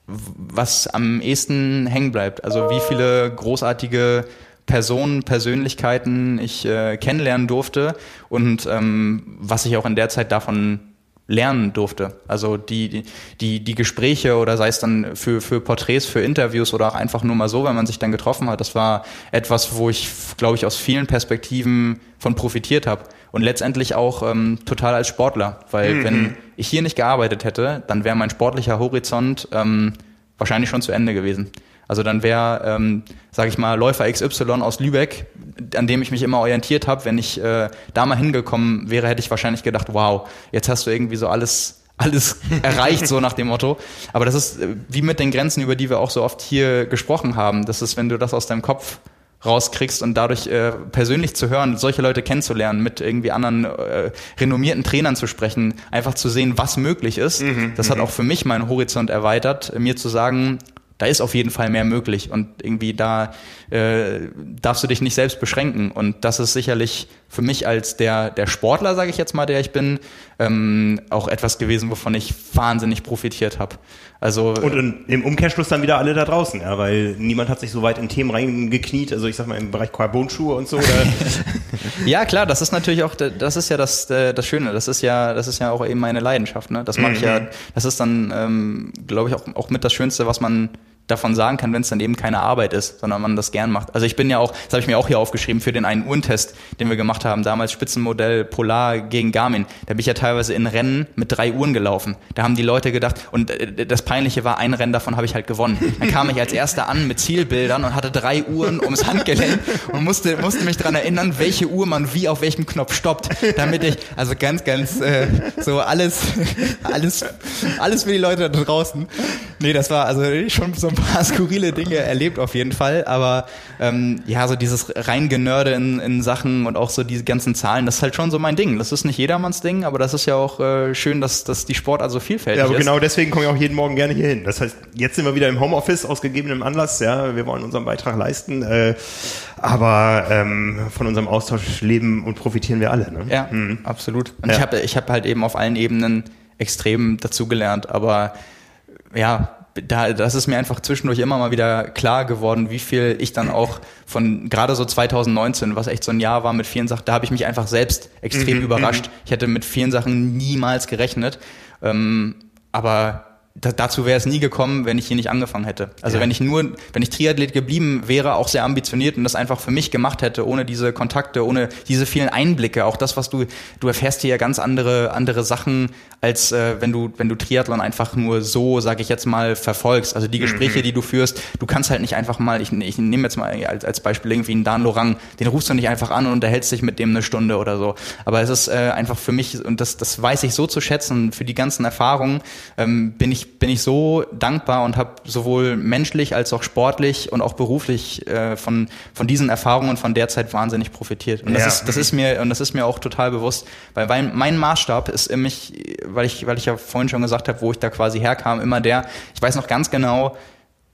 was am ehesten hängen bleibt. Also wie viele großartige Personen, Persönlichkeiten ich äh, kennenlernen durfte und ähm, was ich auch in der Zeit davon lernen durfte. Also die, die, die Gespräche oder sei es dann für, für Porträts, für Interviews oder auch einfach nur mal so, wenn man sich dann getroffen hat, das war etwas, wo ich, glaube ich, aus vielen Perspektiven von profitiert habe. Und letztendlich auch ähm, total als Sportler. Weil mhm. wenn ich hier nicht gearbeitet hätte, dann wäre mein sportlicher Horizont ähm, wahrscheinlich schon zu Ende gewesen. Also dann wäre, ähm, sage ich mal, Läufer XY aus Lübeck, an dem ich mich immer orientiert habe, wenn ich äh, da mal hingekommen wäre, hätte ich wahrscheinlich gedacht, wow, jetzt hast du irgendwie so alles alles erreicht, so nach dem Motto. Aber das ist äh, wie mit den Grenzen, über die wir auch so oft hier gesprochen haben. Das ist, wenn du das aus deinem Kopf rauskriegst und dadurch äh, persönlich zu hören, solche Leute kennenzulernen, mit irgendwie anderen äh, renommierten Trainern zu sprechen, einfach zu sehen, was möglich ist. Mhm, das hat mhm. auch für mich meinen Horizont erweitert, mir zu sagen, da ist auf jeden Fall mehr möglich und irgendwie da äh, darfst du dich nicht selbst beschränken. Und das ist sicherlich für mich als der der Sportler sage ich jetzt mal der ich bin ähm, auch etwas gewesen wovon ich wahnsinnig profitiert habe also und in, im Umkehrschluss dann wieder alle da draußen ja weil niemand hat sich so weit in Themen reingekniet also ich sag mal im Bereich Carbon-Schuhe und so ja klar das ist natürlich auch das ist ja das äh, das Schöne das ist ja das ist ja auch eben meine Leidenschaft ne das mache ich ja mhm. das ist dann ähm, glaube ich auch auch mit das Schönste was man davon sagen kann, wenn es dann eben keine Arbeit ist, sondern man das gern macht. Also ich bin ja auch, das habe ich mir auch hier aufgeschrieben, für den einen Uhrentest, den wir gemacht haben, damals Spitzenmodell Polar gegen Garmin. Da bin ich ja teilweise in Rennen mit drei Uhren gelaufen. Da haben die Leute gedacht, und äh, das Peinliche war, ein Rennen davon habe ich halt gewonnen. Dann kam ich als erster an mit Zielbildern und hatte drei Uhren ums Handgelenk und musste, musste mich dran erinnern, welche Uhr man wie auf welchem Knopf stoppt, damit ich, also ganz, ganz äh, so alles, alles, alles für die Leute da draußen. Nee, das war also schon so ein paar skurrile Dinge erlebt auf jeden Fall, aber ähm, ja, so dieses reingenörde in, in Sachen und auch so diese ganzen Zahlen, das ist halt schon so mein Ding. Das ist nicht jedermanns Ding, aber das ist ja auch äh, schön, dass, dass die Sportart so vielfältig ist. Ja, aber genau deswegen komme ich auch jeden Morgen gerne hier hin. Das heißt, jetzt sind wir wieder im Homeoffice aus gegebenem Anlass, ja, wir wollen unseren Beitrag leisten, äh, aber ähm, von unserem Austausch leben und profitieren wir alle. Ne? Ja, hm. absolut. Und ja. ich habe ich hab halt eben auf allen Ebenen extrem dazugelernt, aber ja, da, das ist mir einfach zwischendurch immer mal wieder klar geworden, wie viel ich dann auch von gerade so 2019, was echt so ein Jahr war mit vielen Sachen, da habe ich mich einfach selbst extrem mhm, überrascht. Mhm. Ich hätte mit vielen Sachen niemals gerechnet. Ähm, aber da, dazu wäre es nie gekommen, wenn ich hier nicht angefangen hätte. Also ja. wenn ich nur, wenn ich Triathlet geblieben wäre, auch sehr ambitioniert und das einfach für mich gemacht hätte, ohne diese Kontakte, ohne diese vielen Einblicke, auch das, was du, du erfährst hier ja ganz andere, andere Sachen, als äh, wenn du, wenn du Triathlon einfach nur so, sage ich jetzt mal, verfolgst. Also die Gespräche, mhm. die du führst, du kannst halt nicht einfach mal, ich, ich nehme jetzt mal als, als Beispiel irgendwie einen Dan Lorang, den rufst du nicht einfach an und unterhältst dich mit dem eine Stunde oder so. Aber es ist äh, einfach für mich, und das, das weiß ich so zu schätzen, für die ganzen Erfahrungen ähm, bin ich ich, bin ich so dankbar und habe sowohl menschlich als auch sportlich und auch beruflich äh, von, von diesen Erfahrungen von der Zeit wahnsinnig profitiert. Und das, Ja. ist, das ist mir, und das ist mir auch total bewusst, weil mein, mein Maßstab ist in mich, weil ich, weil ich ja vorhin schon gesagt habe, wo ich da quasi herkam, immer der, ich weiß noch ganz genau,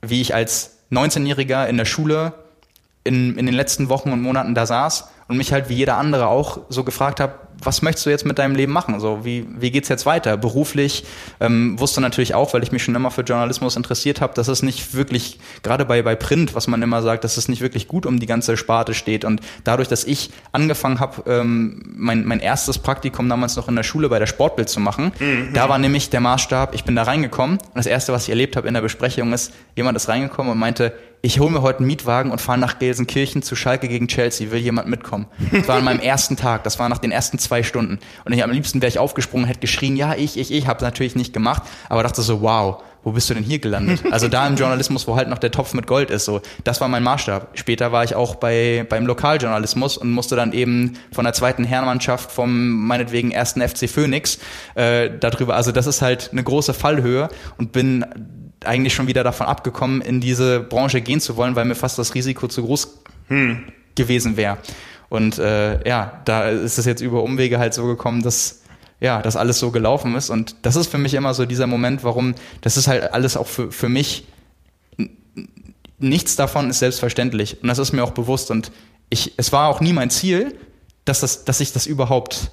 wie ich als 19-Jähriger in der Schule in, in den letzten Wochen und Monaten da saß und mich halt wie jeder andere auch so gefragt habe, was möchtest du jetzt mit deinem Leben machen? So, wie, wie geht's jetzt weiter? Beruflich, ähm, wusste natürlich auch, weil ich mich schon immer für Journalismus interessiert habe, dass es nicht wirklich, gerade bei, bei Print, was man immer sagt, dass es nicht wirklich gut um die ganze Sparte steht. Und dadurch, dass ich angefangen habe, ähm, mein, mein erstes Praktikum damals noch in der Schule bei der Sportbild zu machen, da war nämlich der Maßstab, ich bin da reingekommen und das erste, was ich erlebt habe in der Besprechung ist, jemand ist reingekommen und meinte, ich hole mir heute einen Mietwagen und fahre nach Gelsenkirchen zu Schalke gegen Chelsea. Will jemand mitkommen? Das war an meinem ersten Tag. Das war nach den ersten zwei Stunden. Und ich, am liebsten wäre ich aufgesprungen, hätte geschrien, ja, ich, ich, ich. Habe natürlich nicht gemacht, aber dachte so, wow, wo bist du denn hier gelandet? Also da im Journalismus, wo halt noch der Topf mit Gold ist. So, das war mein Maßstab. Später war ich auch bei beim Lokaljournalismus und musste dann eben von der zweiten Herrenmannschaft vom meinetwegen ersten FC Phoenix äh, darüber. Also das ist halt eine große Fallhöhe und bin eigentlich schon wieder davon abgekommen, in diese Branche gehen zu wollen, weil mir fast das Risiko zu groß gewesen wäre. Und äh, ja, da ist es jetzt über Umwege halt so gekommen, dass ja, das alles so gelaufen ist. Und das ist für mich immer so dieser Moment, warum, das ist halt alles auch für, für mich, nichts davon ist selbstverständlich. Und das ist mir auch bewusst. Und ich, es war auch nie mein Ziel, dass, das, dass ich das überhaupt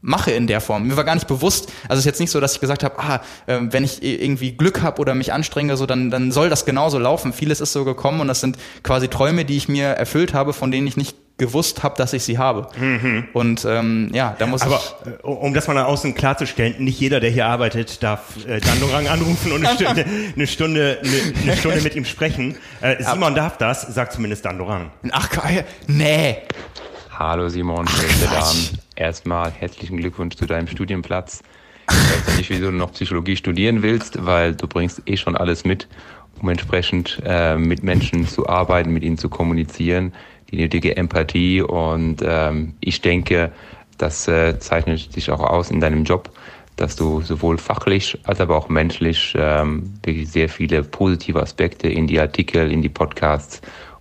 mache in der Form. Mir war gar nicht bewusst, also es ist jetzt nicht so, dass ich gesagt habe, ah, äh, wenn ich irgendwie Glück habe oder mich anstrenge, so dann, dann soll das genauso laufen. Vieles ist so gekommen und das sind quasi Träume, die ich mir erfüllt habe, von denen ich nicht gewusst habe, dass ich sie habe. Und ähm, ja, da muss Aber ich. äh, um das mal nach außen klarzustellen, nicht jeder, der hier arbeitet, darf äh, Dandorang anrufen und eine Stunde, eine Stunde, eine, eine Stunde mit ihm sprechen. Äh, Simon darf das, sagt zumindest Dandorang. Ach nee. Hallo Simon, Dan. Erstmal herzlichen Glückwunsch zu deinem Studienplatz. Ich weiß ja nicht, wieso du noch Psychologie studieren willst, weil du bringst eh schon alles mit, um entsprechend äh, mit Menschen zu arbeiten, mit ihnen zu kommunizieren, die nötige Empathie und ähm, ich denke, das äh, zeichnet dich auch aus in deinem Job, dass du sowohl fachlich als aber auch menschlich ähm, wirklich sehr viele positive Aspekte in die Artikel, in die Podcasts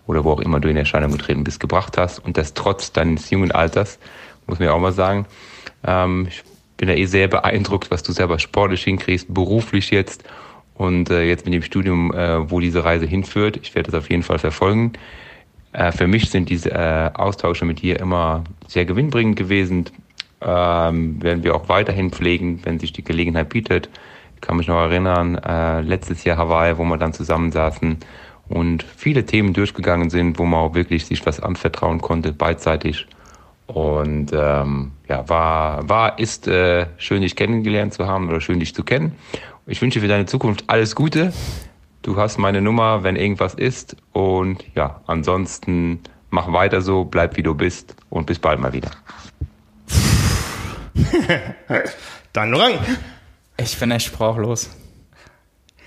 oder wo auch immer du in Erscheinung getreten bist, gebracht hast und das trotz deines jungen Alters, muss man ja auch mal sagen. Ähm, ich bin da eh sehr beeindruckt, was du selber sportlich hinkriegst, beruflich jetzt und äh, jetzt mit dem Studium, äh, wo diese Reise hinführt. Ich werde das auf jeden Fall verfolgen. Äh, für mich sind diese äh, Austausche mit dir immer sehr gewinnbringend gewesen. Ähm, werden wir auch weiterhin pflegen, wenn sich die Gelegenheit bietet. Ich kann mich noch erinnern, äh, letztes Jahr Hawaii, wo wir dann zusammensaßen und viele Themen durchgegangen sind, wo man auch wirklich sich was anvertrauen konnte, beidseitig. Und ähm, ja, war, war, ist äh, schön, dich kennengelernt zu haben oder schön, dich zu kennen. Ich wünsche für deine Zukunft alles Gute. Du hast meine Nummer, wenn irgendwas ist. Und ja, ansonsten mach weiter so, bleib wie du bist und bis bald mal wieder. Dandorang! Ich bin echt sprachlos.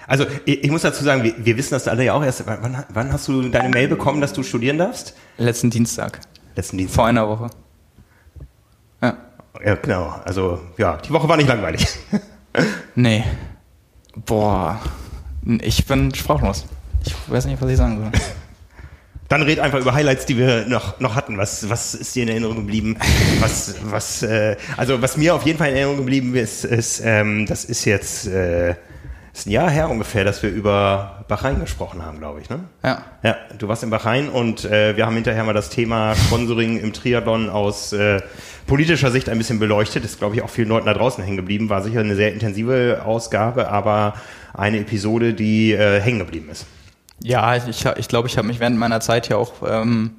Also ich, ich muss dazu sagen, wir, wir wissen das alle ja auch erst. Wann, wann hast du deine Mail bekommen, dass du studieren darfst? Letzten Dienstag. Letzten Dienstag. Vor einer Woche. Ja. Ja, genau. Also ja, die Woche war nicht langweilig. Nee. Boah. Ich bin sprachlos. Ich weiß nicht, was ich sagen soll. Dann red einfach über Highlights, die wir noch, noch hatten. Was, was ist dir in Erinnerung geblieben? Was, was, äh, also was mir auf jeden Fall in Erinnerung geblieben ist, ist ähm, das ist jetzt äh, ist ein Jahr her ungefähr, dass wir über Bahrain gesprochen haben, glaube ich. Ne? Ja. Ja, du warst in Bahrain und äh, wir haben hinterher mal das Thema Sponsoring im Triathlon aus äh, politischer Sicht ein bisschen beleuchtet. Ist, glaube ich, auch vielen Leuten da draußen hängen geblieben. War sicher eine sehr intensive Ausgabe, aber eine Episode, die äh, hängen geblieben ist. Ja, ich glaube, ich, glaub, ich habe mich während meiner Zeit ja auch ähm,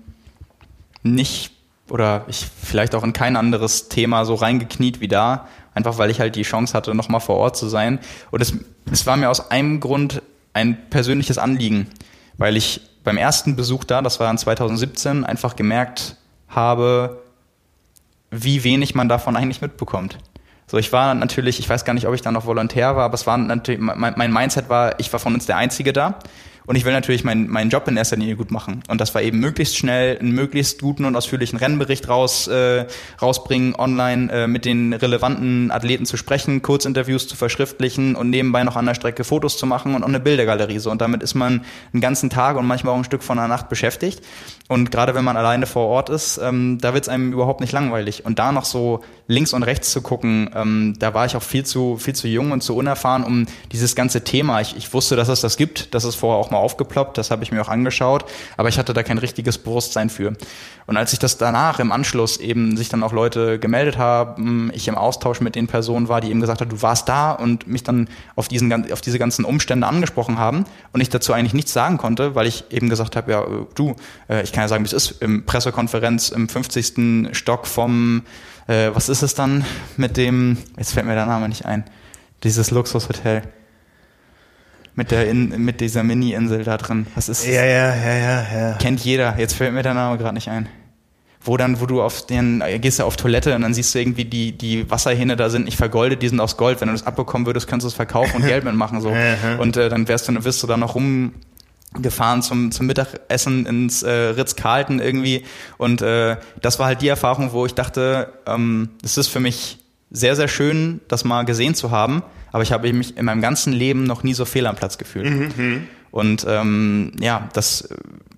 nicht oder ich vielleicht auch in kein anderes Thema so reingekniet wie da, einfach weil ich halt die Chance hatte, nochmal vor Ort zu sein. Und es, es war mir aus einem Grund ein persönliches Anliegen, weil ich beim ersten Besuch da, das war in 2017, einfach gemerkt habe, wie wenig man davon eigentlich mitbekommt. So, ich war natürlich, ich weiß gar nicht, ob ich da noch Volontär war, aber es war natürlich, mein, mein Mindset war, ich war von uns der Einzige da. Und ich will natürlich meinen meinen Job in erster Linie gut machen. Und das war eben möglichst schnell einen möglichst guten und ausführlichen Rennbericht raus, äh, rausbringen, online äh, mit den relevanten Athleten zu sprechen, Kurzinterviews zu verschriftlichen und nebenbei noch an der Strecke Fotos zu machen und auch eine Bildergalerie. So. Und damit ist man einen ganzen Tag und manchmal auch ein Stück von der Nacht beschäftigt. Und gerade wenn man alleine vor Ort ist, ähm, da wird es einem überhaupt nicht langweilig. Und da noch so links und rechts zu gucken, ähm, da war ich auch viel zu, viel zu jung und zu unerfahren, um dieses ganze Thema. Ich, ich wusste, dass es das gibt, das ist vorher auch mal aufgeploppt, das habe ich mir auch angeschaut, aber ich hatte da kein richtiges Bewusstsein für. Und als ich das danach im Anschluss eben sich dann auch Leute gemeldet haben, ich im Austausch mit den Personen war, die eben gesagt haben, du warst da und mich dann auf diesen auf diese ganzen Umstände angesprochen haben und ich dazu eigentlich nichts sagen konnte, weil ich eben gesagt habe, ja, du, äh, ich kann ja sagen, wie es ist, im Pressekonferenz im 50. Stock vom, äh, was ist es dann mit dem, jetzt fällt mir der Name nicht ein, dieses Luxushotel mit der in, mit dieser Mini-Insel da drin. Was ist Ja, ja, ja, ja, ja. Kennt jeder. Jetzt fällt mir der Name gerade nicht ein. Wo dann, wo du auf den, gehst du auf Toilette und dann siehst du irgendwie, die, die Wasserhähne da sind nicht vergoldet, die sind aus Gold. Wenn du das abbekommen würdest, könntest du es verkaufen und Geld mitmachen, so. Und äh, dann wärst du, wirst du da noch rumgefahren zum, zum Mittagessen ins äh, Ritz-Carlton irgendwie. Und äh, das war halt die Erfahrung, wo ich dachte, ähm, es ist für mich sehr, sehr schön, das mal gesehen zu haben. Aber ich habe mich in meinem ganzen Leben noch nie so fehl am Platz gefühlt. Und ähm, ja, das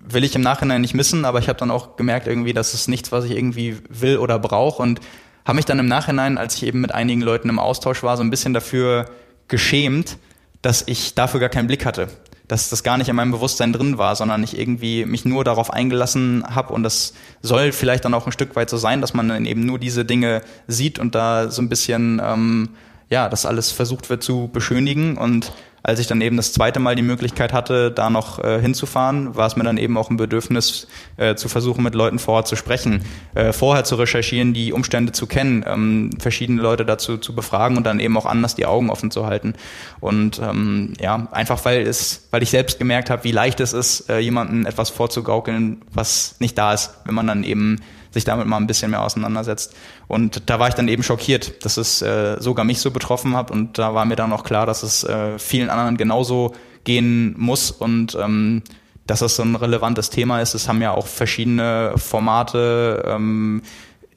will ich im Nachhinein nicht missen, aber ich habe dann auch gemerkt irgendwie, dass es nichts, was ich irgendwie will oder brauche und habe mich dann im Nachhinein, als ich eben mit einigen Leuten im Austausch war, so ein bisschen dafür geschämt, dass ich dafür gar keinen Blick hatte. Dass das gar nicht in meinem Bewusstsein drin war, sondern ich irgendwie mich nur darauf eingelassen habe und das soll vielleicht dann auch ein Stück weit so sein, dass man dann eben nur diese Dinge sieht und da so ein bisschen ähm, ja, das alles versucht wird zu beschönigen. Und als ich dann eben das zweite Mal die Möglichkeit hatte, da noch äh, hinzufahren, war es mir dann eben auch ein Bedürfnis, äh, zu versuchen, mit Leuten vor Ort zu sprechen, äh, vorher zu recherchieren, die Umstände zu kennen, ähm, verschiedene Leute dazu zu befragen und dann eben auch anders die Augen offen zu halten. Und ähm, ja, einfach weil es, weil ich selbst gemerkt habe, wie leicht es ist, äh, jemandem etwas vorzugaukeln, was nicht da ist, wenn man dann eben sich damit mal ein bisschen mehr auseinandersetzt. Und da war ich dann eben schockiert, dass es äh, sogar mich so betroffen hat. Und da war mir dann auch klar, dass es äh, vielen anderen genauso gehen muss und ähm, dass das so ein relevantes Thema ist. Es haben ja auch verschiedene Formate ähm,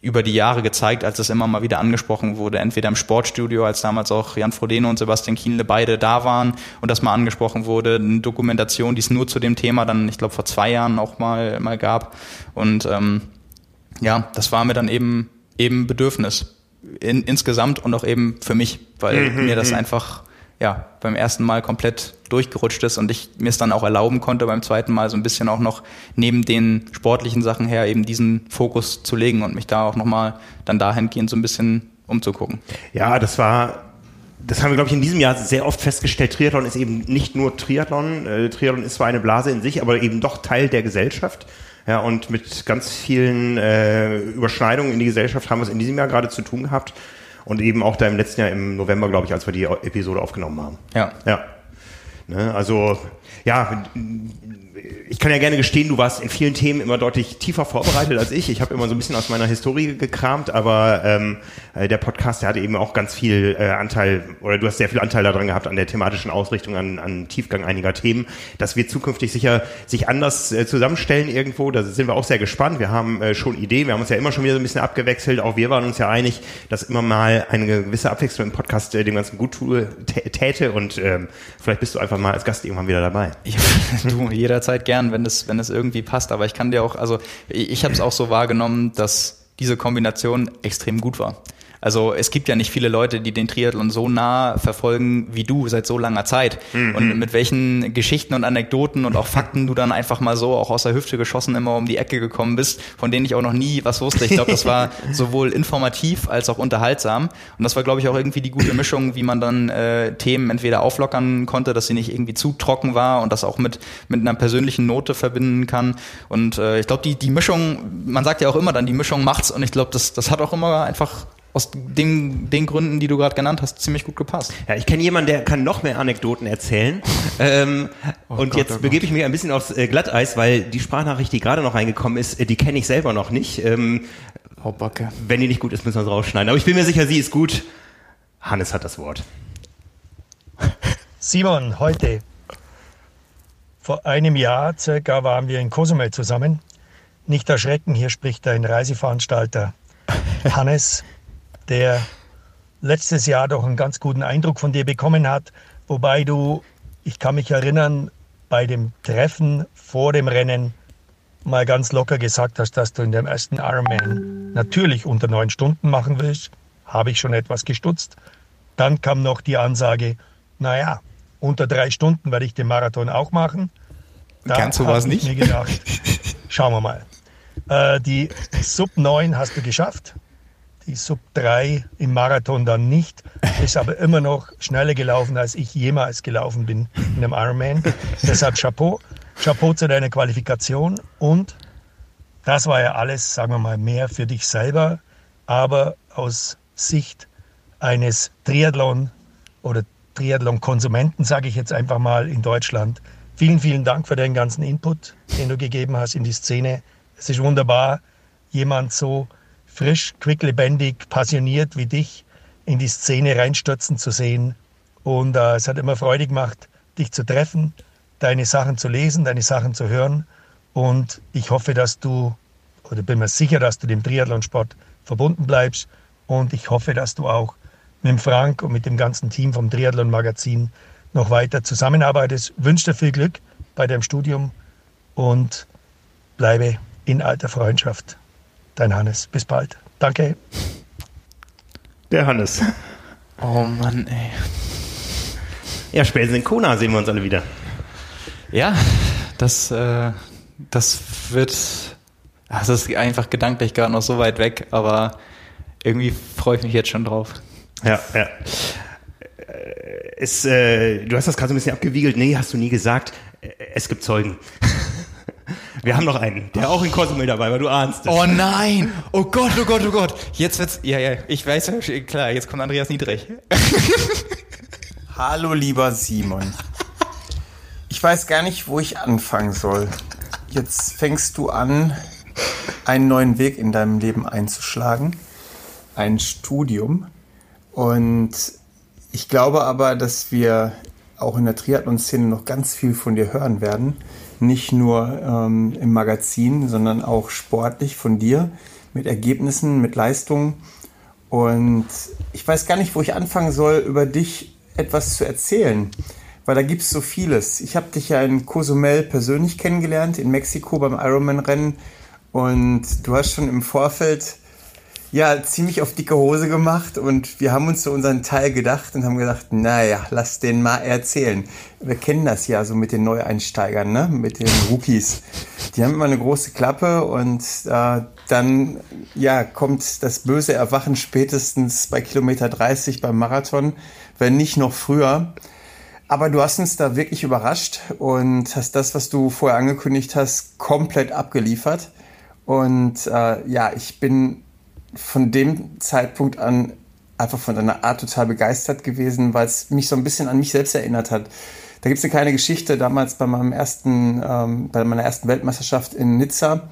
über die Jahre gezeigt, als es immer mal wieder angesprochen wurde, entweder im Sportstudio, als damals auch Jan Frodeno und Sebastian Kienle beide da waren und das mal angesprochen wurde, eine Dokumentation, die es nur zu dem Thema dann, ich glaube, vor zwei Jahren auch mal, mal gab. Und ähm, ja, das war mir dann eben eben Bedürfnis in, insgesamt und auch eben für mich, weil Mhm, mir das mhm. einfach ja beim ersten Mal komplett durchgerutscht ist und ich mir es dann auch erlauben konnte, beim zweiten Mal so ein bisschen auch noch neben den sportlichen Sachen her eben diesen Fokus zu legen und mich da auch nochmal dann dahingehend so ein bisschen umzugucken. Ja, das war, das haben wir, glaube ich, in diesem Jahr sehr oft festgestellt. Triathlon ist eben nicht nur Triathlon. Äh, Triathlon ist zwar eine Blase in sich, aber eben doch Teil der Gesellschaft. Ja, und mit ganz vielen äh, Überschneidungen in die Gesellschaft haben wir es in diesem Jahr gerade zu tun gehabt. Und eben auch da im letzten Jahr im November, glaube ich, als wir die Episode aufgenommen haben. Ja. Ja. Ne, also, ja, ich kann ja gerne gestehen, du warst in vielen Themen immer deutlich tiefer vorbereitet als ich. Ich habe immer so ein bisschen aus meiner Historie gekramt, aber ähm, äh, der Podcast, der hatte eben auch ganz viel äh, Anteil, oder du hast sehr viel Anteil daran gehabt, an der thematischen Ausrichtung, an, an Tiefgang einiger Themen. Das wird zukünftig sicher sich anders äh, zusammenstellen irgendwo. Da sind wir auch sehr gespannt. Wir haben äh, schon Ideen. Wir haben uns ja immer schon wieder so ein bisschen abgewechselt. Auch wir waren uns ja einig, dass immer mal eine gewisse Abwechslung im Podcast äh, dem Ganzen gut täte. Und ähm, vielleicht bist du einfach mal als Gast irgendwann wieder dabei. Ja, du, jederzeit gern, wenn es, wenn es irgendwie passt. Aber ich kann dir auch, also ich habe es auch so wahrgenommen, dass diese Kombination extrem gut war. Also es gibt ja nicht viele Leute, die den Triathlon so nah verfolgen wie du seit so langer Zeit. Und mit welchen Geschichten und Anekdoten und auch Fakten du dann einfach mal so auch aus der Hüfte geschossen immer um die Ecke gekommen bist, von denen ich auch noch nie was wusste. Ich glaube, das war sowohl informativ als auch unterhaltsam. Und das war, glaube ich, auch irgendwie die gute Mischung, wie man dann äh, Themen entweder auflockern konnte, dass sie nicht irgendwie zu trocken war und das auch mit, mit einer persönlichen Note verbinden kann. Und äh, ich glaube, die, die Mischung, man sagt ja auch immer dann, die Mischung macht's und ich glaube, das, das hat auch immer einfach aus den, den Gründen, die du gerade genannt hast, ziemlich gut gepasst. Ja, ich kenne jemanden, der kann noch mehr Anekdoten erzählen. ähm, und Gott, jetzt oh begebe ich mich ein bisschen aufs äh, Glatteis, weil die Sprachnachricht, die gerade noch reingekommen ist, äh, die kenne ich selber noch nicht. Ähm, Oh, Backe. wenn die nicht gut ist, müssen wir es rausschneiden. Aber ich bin mir sicher, sie ist gut. Hannes hat das Wort. Simon, heute. Vor einem Jahr circa waren wir in Cozumel zusammen. Nicht erschrecken, hier spricht ein Reiseveranstalter Hannes, der letztes Jahr doch einen ganz guten Eindruck von dir bekommen hat, wobei du, ich kann mich erinnern, bei dem Treffen vor dem Rennen mal ganz locker gesagt hast, dass du in dem ersten Ironman natürlich unter neun Stunden machen willst. Habe ich schon etwas gestutzt. Dann kam noch die Ansage, naja, unter drei Stunden werde ich den Marathon auch machen. Da Ganz so war es hab ich nicht. mir gedacht, schauen wir mal. Äh, die Sub 9 hast du geschafft. Die Sub 3 im Marathon dann nicht. Ist aber immer noch schneller gelaufen, als ich jemals gelaufen bin in einem Ironman. Deshalb Chapeau. Chapeau zu deiner Qualifikation. Und das war ja alles, sagen wir mal, mehr für dich selber, aber aus Sicht eines Triathlon- oder Triathlon-Konsumenten, sage ich jetzt einfach mal in Deutschland. Vielen, vielen Dank für deinen ganzen Input, den du gegeben hast in die Szene. Es ist wunderbar, jemand so frisch, quicklebendig, passioniert wie dich in die Szene reinstürzen zu sehen. Und äh, es hat immer Freude gemacht, dich zu treffen, deine Sachen zu lesen, deine Sachen zu hören. Und ich hoffe, dass du, oder bin mir sicher, dass du dem Triathlonsport verbunden bleibst. Und ich hoffe, dass du auch mit dem Frank und mit dem ganzen Team vom Triathlon Magazin noch weiter zusammenarbeitest. Wünsche dir viel Glück bei deinem Studium und bleibe in alter Freundschaft. Dein Hannes. Bis bald. Danke. Der Hannes. Oh Mann, ey. Ja, spätestens in Kona sehen wir uns alle wieder. Ja, das, äh, das wird. Das ist einfach gedanklich gerade noch so weit weg, aber irgendwie freue ich mich jetzt schon drauf. Ja, ja. Äh, Es, äh, du hast das gerade so ein bisschen abgewiegelt. Nee, hast du nie gesagt. Äh, Es gibt Zeugen. Wir haben noch einen, der auch in Cosumel dabei war. Du ahnst es. Oh nein! Oh Gott, oh Gott, oh Gott! Jetzt wird's. Ja, ja, ich weiß, klar, jetzt kommt Andreas Niedrig. Hallo lieber Simon. Ich weiß gar nicht, wo ich anfangen soll. Jetzt fängst du an, einen neuen Weg in deinem Leben einzuschlagen. Ein Studium. Und ich glaube aber, dass wir auch in der Triathlon-Szene noch ganz viel von dir hören werden. Nicht nur ähm, im Magazin, sondern auch sportlich von dir, mit Ergebnissen, mit Leistungen. Und ich weiß gar nicht, wo ich anfangen soll, über dich etwas zu erzählen, weil da gibt es so vieles. Ich habe dich ja in Cozumel persönlich kennengelernt, in Mexiko beim Ironman-Rennen. Und du hast schon im Vorfeld ja ziemlich auf dicke Hose gemacht und wir haben uns so unseren Teil gedacht und haben gedacht, naja, lass den mal erzählen. Wir kennen das ja so mit den Neueinsteigern, ne? mit den Rookies. Die haben immer eine große Klappe und äh, dann ja, kommt das böse Erwachen spätestens bei Kilometer 30 beim Marathon, wenn nicht noch früher. Aber du hast uns da wirklich überrascht und hast das, was du vorher angekündigt hast, komplett abgeliefert. Und äh, ja, ich bin von dem Zeitpunkt an einfach von deiner Art total begeistert gewesen, weil es mich so ein bisschen an mich selbst erinnert hat. Da gibt es eine kleine Geschichte damals bei meinem ersten, ähm, bei meiner ersten Weltmeisterschaft in Nizza.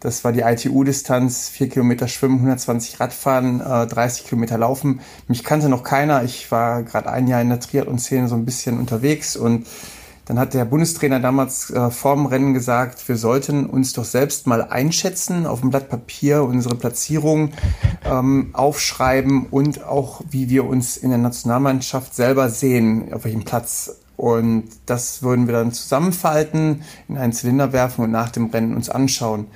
Das war die ITU-Distanz, 4 Kilometer Schwimmen, 120 Radfahren, äh, 30 Kilometer Laufen. Mich kannte noch keiner. Ich war gerade ein Jahr in der Triathlon-Szene so ein bisschen unterwegs und dann hat der Bundestrainer damals äh, vorm Rennen gesagt, wir sollten uns doch selbst mal einschätzen, auf dem Blatt Papier unsere Platzierung ähm, aufschreiben und auch, wie wir uns in der Nationalmannschaft selber sehen, auf welchem Platz. Und das würden wir dann zusammenfalten, in einen Zylinder werfen und nach dem Rennen uns anschauen.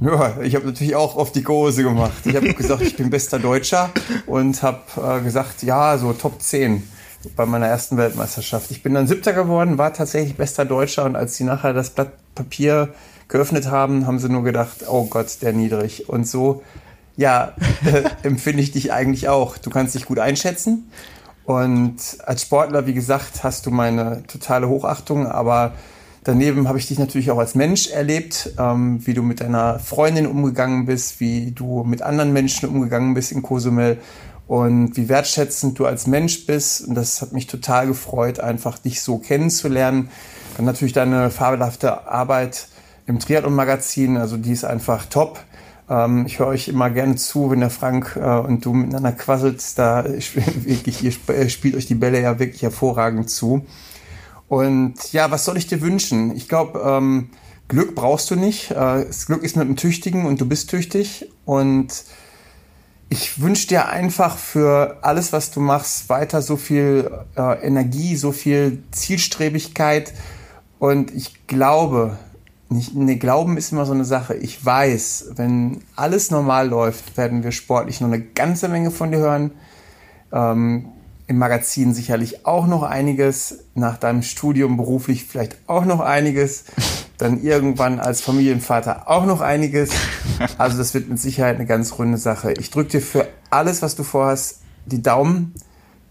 Ja, ich habe natürlich auch auf die Hose gemacht. Ich habe gesagt, ich bin bester Deutscher und habe äh, gesagt, ja, so Top 10 bei meiner ersten Weltmeisterschaft. Ich bin dann Siebter geworden, war tatsächlich bester Deutscher und als sie nachher das Blatt Papier geöffnet haben, haben sie nur gedacht, oh Gott, der niedrig. Und so, ja, äh, empfinde ich dich eigentlich auch. Du kannst dich gut einschätzen und als Sportler, wie gesagt, hast du meine totale Hochachtung, aber daneben habe ich dich natürlich auch als Mensch erlebt, ähm, wie du mit deiner Freundin umgegangen bist, wie du mit anderen Menschen umgegangen bist in Cozumel und wie wertschätzend du als Mensch bist. Und das hat mich total gefreut, einfach dich so kennenzulernen. Dann natürlich deine fabelhafte Arbeit im Triathlon-Magazin, also die ist einfach top. Ähm, ich höre euch immer gerne zu, wenn der Frank äh, und du miteinander quasselt. Da wirklich, ihr äh, spielt euch die Bälle ja wirklich hervorragend zu. Und ja, was soll ich dir wünschen? Ich glaube, ähm, Glück brauchst du nicht. Äh, das Glück ist mit dem Tüchtigen und du bist tüchtig. Und ich wünsche dir einfach für alles, was du machst, weiter so viel äh, Energie, so viel Zielstrebigkeit. Und ich glaube, nicht, ne, Glauben ist immer so eine Sache. Ich weiß, wenn alles normal läuft, werden wir sportlich noch eine ganze Menge von dir hören. Ähm, Im Magazin sicherlich auch noch einiges. Nach deinem Studium beruflich vielleicht auch noch einiges. Dann irgendwann als Familienvater auch noch einiges. Also das wird mit Sicherheit eine ganz runde Sache. Ich drücke dir für alles, was du vorhast, die Daumen.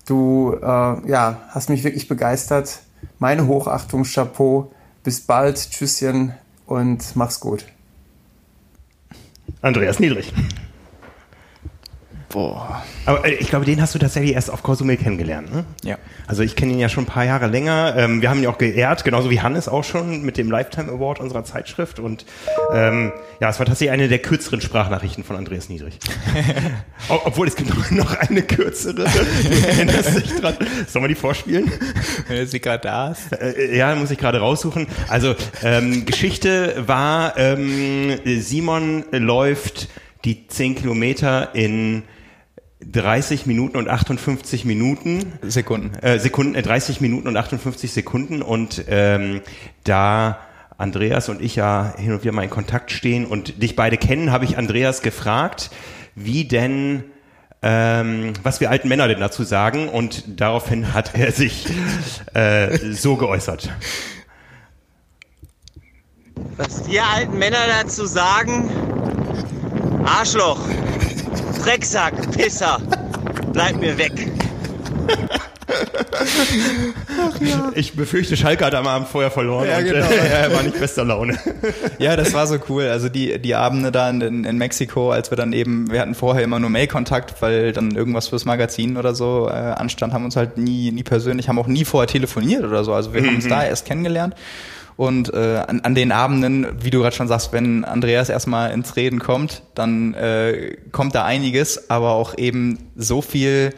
Du äh, ja, hast mich wirklich begeistert. Meine Hochachtung, Chapeau. Bis bald. Tschüsschen und mach's gut. Andreas Niedrig. Boah. Aber äh, ich glaube, den hast du tatsächlich erst auf Cozumel kennengelernt, ne? Ja. Also ich kenne ihn ja schon ein paar Jahre länger. Ähm, wir haben ihn auch geehrt, genauso wie Hannes auch schon mit dem Lifetime Award unserer Zeitschrift. Und ähm, ja, es war tatsächlich eine der kürzeren Sprachnachrichten von Andreas Niedrig. Ob- Obwohl es gibt noch- noch eine kürzere. Du erinnerst dich dran. Sollen wir die vorspielen? Wenn sie gerade da ist. Äh, ja, muss ich gerade raussuchen. Also ähm, Geschichte war, ähm, Simon läuft die 10 Kilometer in 30 Minuten und 58 Minuten. Sekunden. Äh, Sekunden, äh, 30 Minuten und 58 Sekunden und ähm, da Andreas und ich ja hin und wieder mal in Kontakt stehen und dich beide kennen, habe ich Andreas gefragt, wie denn ähm, was wir alten Männer denn dazu sagen und daraufhin hat er sich äh, so geäußert. Was die alten Männer dazu sagen? Arschloch, Drecksack, Pisser, bleib mir weg. Ich befürchte, Schalke hat am Abend vorher verloren Ja, und genau. äh, er war nicht bester Laune. Ja, das war so cool. Also die, die Abende da in, in, Mexiko, als wir dann eben, wir hatten vorher immer nur Mail-Kontakt, weil dann irgendwas fürs Magazin oder so äh, anstand, haben uns halt nie, nie persönlich, haben auch nie vorher telefoniert oder so. Also wir haben uns Mhm. da erst kennengelernt. Und äh, an, an den Abenden, wie du gerade schon sagst, wenn Andreas erstmal ins Reden kommt, dann äh, kommt da einiges, aber auch eben so viel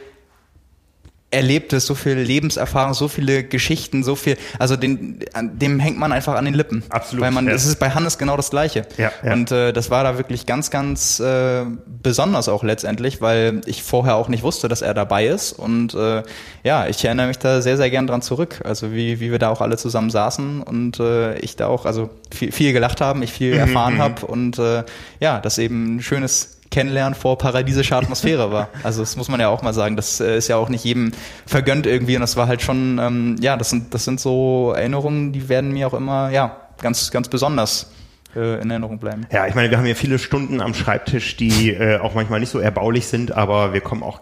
Erlebtes, so viel Lebenserfahrung, so viele Geschichten, so viel, also den, dem hängt man einfach an den Lippen. Absolut, Weil man, ja. es ist bei Hannes genau das Gleiche. Ja, ja. Und äh, das war da wirklich ganz, ganz äh, besonders auch letztendlich, weil ich vorher auch nicht wusste, dass er dabei ist. Und äh, ja, ich erinnere mich da sehr, sehr gern dran zurück. Also wie, wie wir da auch alle zusammen saßen und äh, ich da auch, also viel, viel gelacht haben, ich viel Mhm, erfahren mhm. habe und äh, ja, das eben ein schönes Kennenlernen vor paradiesischer Atmosphäre war. Also das muss man ja auch mal sagen. Das äh, ist ja auch nicht jedem vergönnt irgendwie und das war halt schon, ähm, ja, das sind, das sind so Erinnerungen, die werden mir auch immer, ja, ganz, ganz besonders äh, in Erinnerung bleiben. Ja, ich meine, wir haben hier viele Stunden am Schreibtisch, die äh, auch manchmal nicht so erbaulich sind, aber wir kommen auch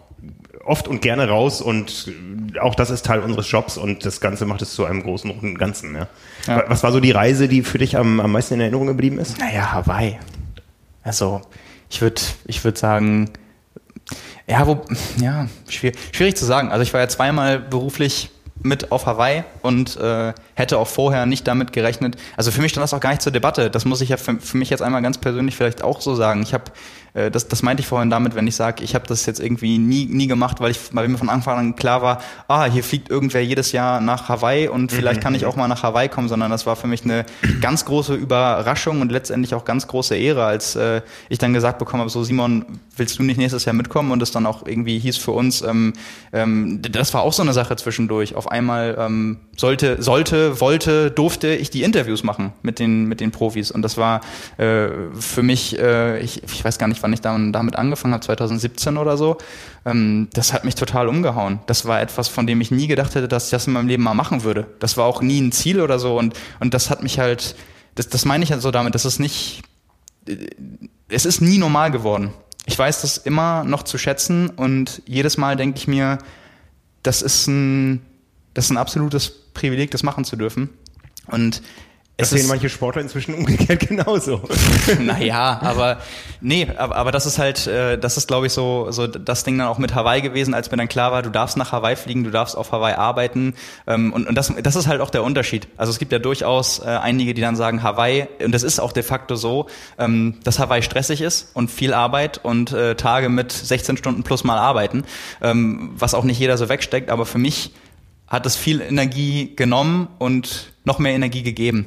oft und gerne raus und auch das ist Teil unseres Jobs und das Ganze macht es zu einem großen runden Ganzen. Ja. Ja. Was war so die Reise, die für dich am, am meisten in Erinnerung geblieben ist? Naja, Hawaii. Also, ich würde ich würd sagen, ja, wo, ja, schwierig, schwierig zu sagen. Also ich war ja zweimal beruflich mit auf Hawaii und äh, hätte auch vorher nicht damit gerechnet. Also für mich stand das auch gar nicht zur Debatte. Das muss ich ja für, für mich jetzt einmal ganz persönlich vielleicht auch so sagen. Ich habe, äh, das, das meinte ich vorhin damit, wenn ich sage, ich habe das jetzt irgendwie nie, nie gemacht, weil ich, weil mir von Anfang an klar war, ah, hier fliegt irgendwer jedes Jahr nach Hawaii und vielleicht kann ich auch mal nach Hawaii kommen, sondern das war für mich eine ganz große Überraschung und letztendlich auch ganz große Ehre, als äh, ich dann gesagt bekommen habe, so Simon, willst du nicht nächstes Jahr mitkommen? Und es dann auch irgendwie hieß für uns, ähm, ähm, das war auch so eine Sache zwischendurch. Auf einmal ähm, sollte, sollte, wollte, durfte ich die Interviews machen mit den, mit den Profis. Und das war äh, für mich, äh, ich, ich weiß gar nicht, wann ich dann damit angefangen habe, 2017 oder so. Ähm, das hat mich total umgehauen. Das war etwas, von dem ich nie gedacht hätte, dass ich das in meinem Leben mal machen würde. Das war auch nie ein Ziel oder so. Und, und das hat mich halt, das, das meine ich halt so damit, das ist nicht, es ist nie normal geworden. Ich weiß das immer noch zu schätzen und jedes Mal denke ich mir, das ist ein, das ist ein absolutes Privileg, das machen zu dürfen. Und Das es sehen manche Sportler inzwischen umgekehrt genauso. naja, aber nee, aber, aber das ist halt, äh, das ist glaube ich so, so das Ding dann auch mit Hawaii gewesen, als mir dann klar war, du darfst nach Hawaii fliegen, du darfst auf Hawaii arbeiten ähm, und, und das, das ist halt auch der Unterschied. Also es gibt ja durchaus äh, einige, die dann sagen Hawaii, und das ist auch de facto so, ähm, dass Hawaii stressig ist und viel Arbeit und äh, Tage mit 16 Stunden plus mal arbeiten, ähm, was auch nicht jeder so wegsteckt, aber für mich hat es viel Energie genommen und noch mehr Energie gegeben.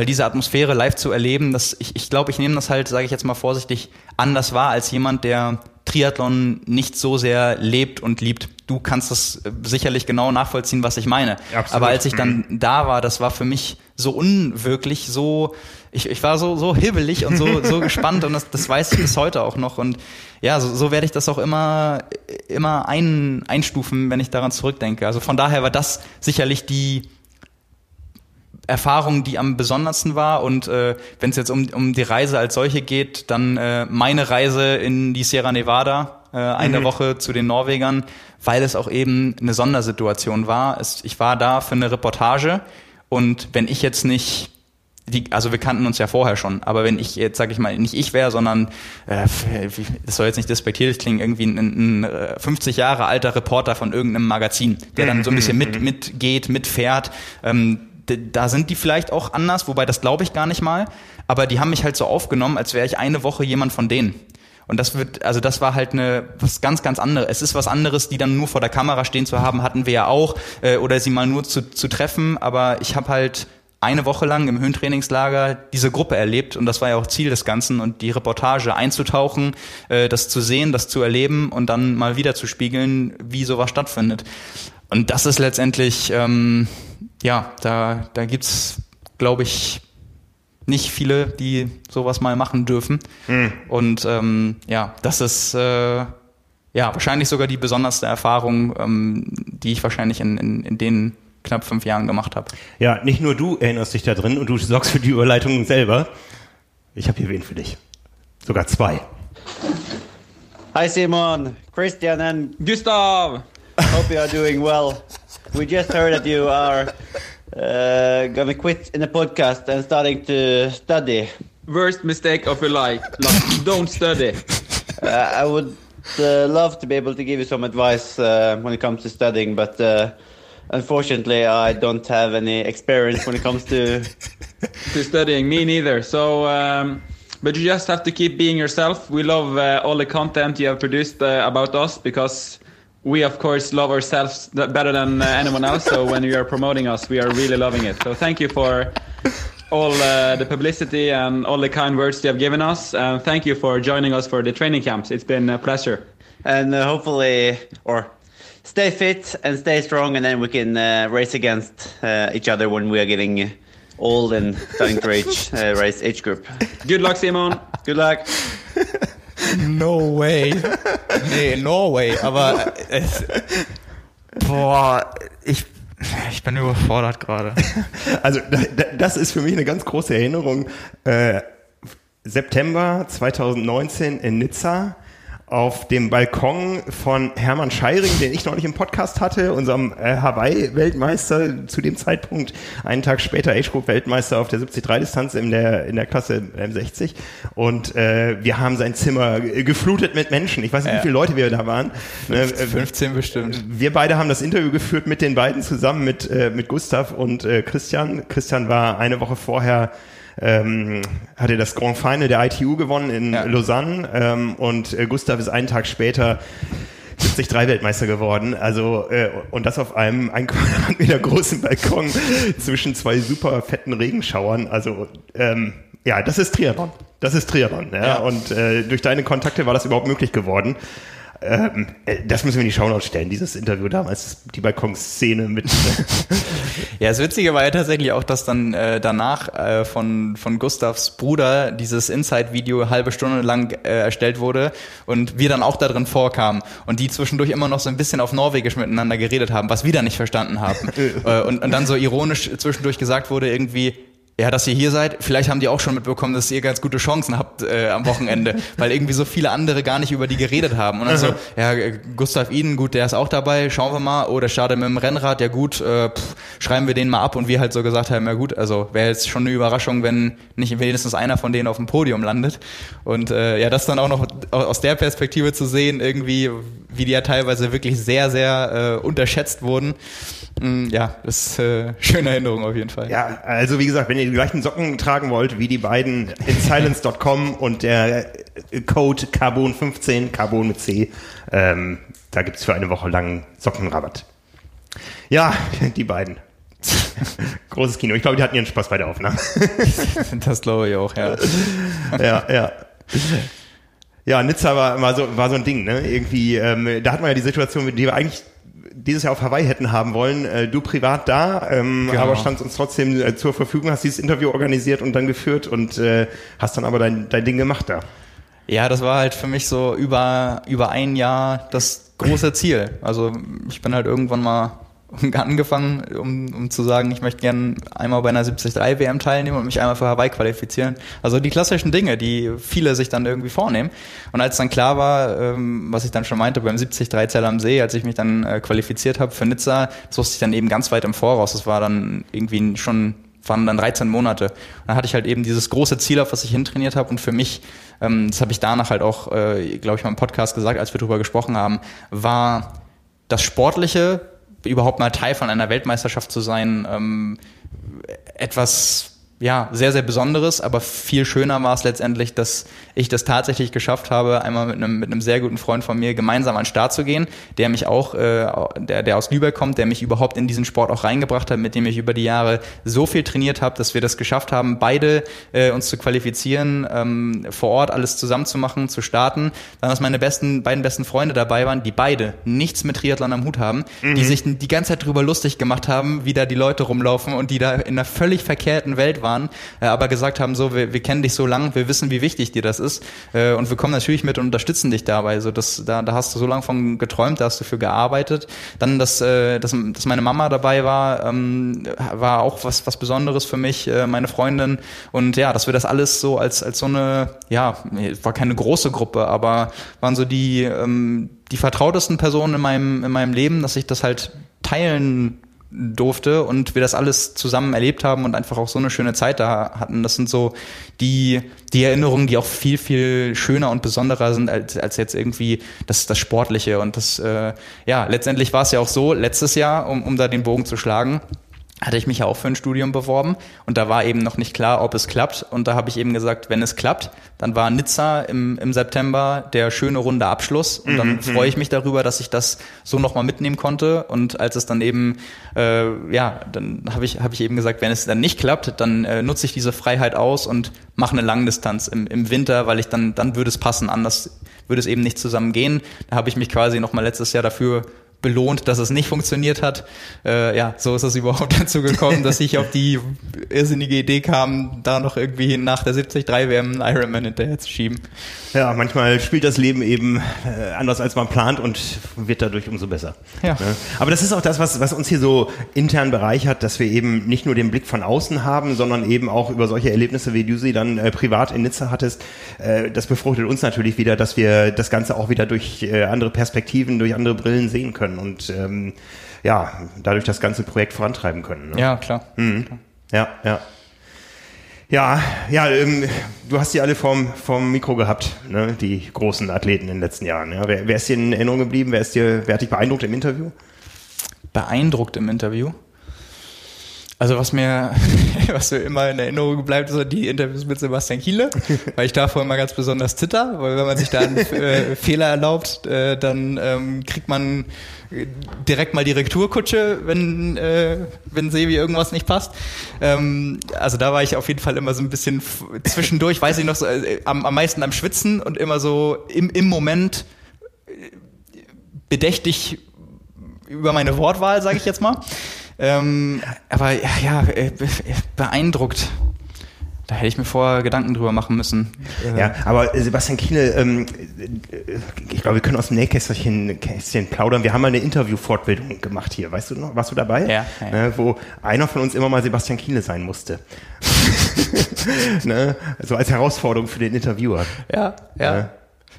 Weil diese Atmosphäre live zu erleben, das, ich, ich glaube, ich nehme das halt, sage ich jetzt mal vorsichtig, anders wahr als jemand, der Triathlon nicht so sehr lebt und liebt. Du kannst das äh, sicherlich genau nachvollziehen, was ich meine. Absolut. Aber als ich dann da war, das war für mich so unwirklich, so ich, ich war so so hibbelig und so so gespannt und das, das weiß ich bis heute auch noch und ja, so, so werde ich das auch immer immer ein, einstufen, wenn ich daran zurückdenke. Also von daher war das sicherlich die Erfahrung, die am besondersten war. Und äh, wenn es jetzt um, um die Reise als solche geht, dann äh, meine Reise in die Sierra Nevada, äh, eine Mhm. Woche zu den Norwegern, weil es auch eben eine Sondersituation war. Es, ich war da für eine Reportage und wenn ich jetzt nicht die, also wir kannten uns ja vorher schon, aber wenn ich jetzt, sag ich mal, nicht ich wäre, sondern äh, das soll jetzt nicht despektierlich klingen, irgendwie ein, ein äh, 50 Jahre alter Reporter von irgendeinem Magazin, der dann so ein bisschen mit mitgeht, mitfährt, ähm, da sind die vielleicht auch anders, wobei das glaube ich gar nicht mal, aber die haben mich halt so aufgenommen, als wäre ich eine Woche jemand von denen. Und das wird, also das war halt eine was ganz, ganz anderes. Es ist was anderes, die dann nur vor der Kamera stehen zu haben, hatten wir ja auch, äh, oder sie mal nur zu, zu treffen. Aber ich habe halt eine Woche lang im Höhentrainingslager diese Gruppe erlebt und das war ja auch Ziel des Ganzen und die Reportage einzutauchen, äh, das zu sehen, das zu erleben und dann mal wieder zu spiegeln, wie sowas stattfindet. Und das ist letztendlich, ähm, ja, da, da gibt's, glaube ich, nicht viele, die sowas mal machen dürfen. Und ähm, ja, das ist äh, ja wahrscheinlich sogar die besonderste Erfahrung, ähm, die ich wahrscheinlich in, in, in den knapp fünf Jahren gemacht habe. Ja, nicht nur du erinnerst dich da drin und du sorgst für die Überleitung selber. Ich habe hier wen für dich. Sogar zwei. Hi Simon, Christian and Gustav. Hope you are doing well. We just heard that you are uh, gonna quit in the podcast and starting to study. Worst mistake of your life. Like, don't study. Uh, I would uh, love to be able to give you some advice uh, when it comes to studying, but uh, unfortunately, I don't have any experience when it comes to. to studying. Me neither. So, um, but you just have to keep being yourself. We love uh, all the content you have produced uh, about us because we, of course, love ourselves better than uh, anyone else. So when you are promoting us, we are really loving it. So thank you for all uh, the publicity and all the kind words you have given us. And thank you for joining us for the training camps. It's been a pleasure. And uh, hopefully, or stay fit and stay strong, and then we can uh, race against uh, each other when we are getting old and starting to reach uh, race age group. Good luck, Simon. Good luck. No way. Nee, Norway, aber äh, es, boah, ich, ich bin überfordert gerade. Also da- da- das ist für mich eine ganz große Erinnerung. Äh, September 2019 in Nizza auf dem Balkon von Hermann Scheiring, den ich neulich im Podcast hatte, unserem äh, Hawaii-Weltmeister, zu dem Zeitpunkt einen Tag später Age-Group-Weltmeister auf der 73-Distanz in der, in der Klasse M60. Und äh, wir haben sein Zimmer ge- geflutet mit Menschen. Ich weiß nicht, wie Ja. viele Leute wir da waren. Ne, äh, 15 bestimmt. wir beide haben das Interview geführt mit den beiden zusammen, mit, äh, mit Gustav und äh, Christian. Christian war eine Woche vorher, ähm, hatte das Grand Final der ITU gewonnen in Lausanne ähm, und äh, Gustav ist einen Tag später 73 Weltmeister geworden. Also äh, und das auf einem ein Quadratmeter großen Balkon zwischen zwei super fetten Regenschauern. Also ähm, ja, das ist Triathlon. Das ist Triathlon. Ja? Ja. Und äh, durch deine Kontakte war das überhaupt möglich geworden. Ähm, äh, das müssen wir in die Shownotes stellen, dieses Interview damals, die Balkonszene mit. Ja, das Witzige war ja tatsächlich auch, dass dann äh, danach äh, von, von Gustavs Bruder dieses Inside-Video halbe Stunde lang äh, erstellt wurde und wir dann auch da drin vorkamen und die zwischendurch immer noch so ein bisschen auf Norwegisch miteinander geredet haben, was wir dann nicht verstanden haben. äh, und, und dann so ironisch zwischendurch gesagt wurde irgendwie, ja, dass ihr hier seid, vielleicht haben die auch schon mitbekommen, dass ihr ganz gute Chancen habt äh, am Wochenende, weil irgendwie so viele andere gar nicht über die geredet haben. Und dann so, ja, äh, Gustav Iden, gut, der ist auch dabei, schauen wir mal. Oh, der startet mit dem Rennrad, ja gut, äh, pff, schreiben wir den mal ab. Und wir halt so gesagt haben, ja gut, also wäre jetzt schon eine Überraschung, wenn nicht wenigstens einer von denen auf dem Podium landet. Und äh, ja, das dann auch noch aus der Perspektive zu sehen, irgendwie, wie die ja teilweise wirklich sehr, sehr äh, unterschätzt wurden. Mm, Ja, das ist äh, schöne Erinnerung auf jeden Fall. Ja, also wie gesagt, wenn ihr die gleichen Socken tragen wollt wie die beiden in silence.com und der äh, Code Carbon15, Carbon mit C, ähm, da gibt's für eine Woche lang Sockenrabatt. Ja, die beiden. Großes Kino. Ich glaube, die hatten ihren Spaß bei der Aufnahme. das glaube ich auch, ja. ja, ja. Ja, Nizza war, war, so, war so ein Ding, ne? Irgendwie, ähm, da hat man ja die Situation, die wir eigentlich dieses Jahr auf Hawaii hätten haben wollen. Äh, du privat da, ähm, Genau. aber standst uns trotzdem äh, zur Verfügung, hast dieses Interview organisiert und dann geführt und äh, hast dann aber dein, dein Ding gemacht da. Ja, das war halt für mich so über, über ein Jahr das große Ziel. Also ich bin halt irgendwann mal angefangen, um, um zu sagen, ich möchte gerne einmal bei einer 73 WM teilnehmen und mich einmal für Hawaii qualifizieren. Also die klassischen Dinge, die viele sich dann irgendwie vornehmen. Und als dann klar war, ähm, was ich dann schon meinte beim 73 Zell am See, als ich mich dann äh, qualifiziert habe für Nizza, das wusste ich dann eben ganz weit im Voraus. Das war dann irgendwie schon waren dann 13 Monate. Und dann hatte ich halt eben dieses große Ziel, auf was ich hintrainiert habe. Und für mich, ähm, das habe ich danach halt auch, äh, glaube ich, mal im Podcast gesagt, als wir drüber gesprochen haben, war das Sportliche, überhaupt mal Teil von einer Weltmeisterschaft zu sein, ähm, etwas ja, sehr, sehr Besonderes, aber viel schöner war es letztendlich, dass ich das tatsächlich geschafft habe, einmal mit einem, mit einem sehr guten Freund von mir gemeinsam an den Start zu gehen, der mich auch, äh, der, der aus Lübeck kommt, der mich überhaupt in diesen Sport auch reingebracht hat, mit dem ich über die Jahre so viel trainiert habe, dass wir das geschafft haben, beide äh, uns zu qualifizieren, ähm, vor Ort alles zusammenzumachen, zu starten. Dann, dass meine besten, beiden besten Freunde dabei waren, die beide nichts mit Triathlon am Hut haben, die sich die ganze Zeit drüber lustig gemacht haben, wie da die Leute rumlaufen und die da in einer völlig verkehrten Welt waren, äh, aber gesagt haben, so, wir, wir kennen dich so lang, wir wissen, wie wichtig dir das ist äh, und wir kommen natürlich mit und unterstützen dich dabei. So, das, da, da hast du so lange von geträumt, da hast du für gearbeitet. Dann, dass, äh, dass, dass meine Mama dabei war, ähm, war auch was, was Besonderes für mich, äh, meine Freundin und ja, dass wir das alles so als, als so eine, ja, war keine große Gruppe, aber waren so die, ähm, die vertrautesten Personen in meinem, in meinem Leben, dass ich das halt teilen durfte und wir das alles zusammen erlebt haben und einfach auch so eine schöne Zeit da hatten. Das sind so die, die Erinnerungen, die auch viel, viel schöner und besonderer sind als, als jetzt irgendwie das, das Sportliche. Und das, äh, ja, letztendlich war es ja auch so, letztes Jahr, um, um da den Bogen zu schlagen, hatte ich mich ja auch für ein Studium beworben und da war eben noch nicht klar, ob es klappt. Und da habe ich eben gesagt, wenn es klappt, dann war Nizza im, im September der schöne runde Abschluss. Und dann Mhm, freue ich mich darüber, dass ich das so nochmal mitnehmen konnte. Und als es dann eben, äh, ja, dann habe ich, hab ich eben gesagt, wenn es dann nicht klappt, dann äh, nutze ich diese Freiheit aus und mache eine Langdistanz im, im Winter, weil ich dann, dann würde es passen. Anders würde es eben nicht zusammen gehen. Da habe ich mich quasi nochmal letztes Jahr dafür belohnt, dass es nicht funktioniert hat. Äh, ja, so ist es überhaupt dazu gekommen, dass ich auf die irrsinnige Idee kam, da noch irgendwie nach der 73 WM einen Ironman hinterher zu schieben. Ja, manchmal spielt das Leben eben äh, anders als man plant und wird dadurch umso besser. Ja. Ne? Aber das ist auch das, was, was uns hier so intern bereichert, dass wir eben nicht nur den Blick von außen haben, sondern eben auch über solche Erlebnisse, wie du sie dann äh, privat in Nizza hattest. Äh, das befruchtet uns natürlich wieder, dass wir das Ganze auch wieder durch äh, andere Perspektiven, durch andere Brillen sehen können und ähm, ja, dadurch das ganze Projekt vorantreiben können. Ne? Ja, klar. Mhm. Ja, ja. Ja, ja, ähm, du hast die alle vom, vom Mikro gehabt, ne? die großen Athleten in den letzten Jahren. Ja? Wer, wer ist dir in Erinnerung geblieben? Wer, ist dir, wer hat dich beeindruckt im Interview? Beeindruckt im Interview? Also was mir, was mir immer in Erinnerung bleibt, sind die Interviews mit Sebastian Kiele, weil ich davor immer ganz besonders zitter, weil wenn man sich da einen äh, Fehler erlaubt, äh, dann ähm, kriegt man äh, direkt mal die Rekturkutsche, wenn, äh, wenn Sevi irgendwas nicht passt. Ähm, also da war ich auf jeden Fall immer so ein bisschen zwischendurch, weiß ich noch, so, äh, am, am meisten am Schwitzen und immer so im, im Moment äh, bedächtig über meine Wortwahl, sage ich jetzt mal. Ähm, aber ja, äh, be- beeindruckt. Da hätte ich mir vorher Gedanken drüber machen müssen. Äh, Ja, aber äh, Sebastian Kiele, ähm, äh, ich glaube, wir können aus dem Nähkästchen Kästchen plaudern. Wir haben mal eine Interviewfortbildung gemacht hier. Weißt du noch? Warst du dabei? Ja, ja. Ne, wo einer von uns immer mal Sebastian Kiele sein musste. ne? So als Herausforderung für den Interviewer. Ja, ja.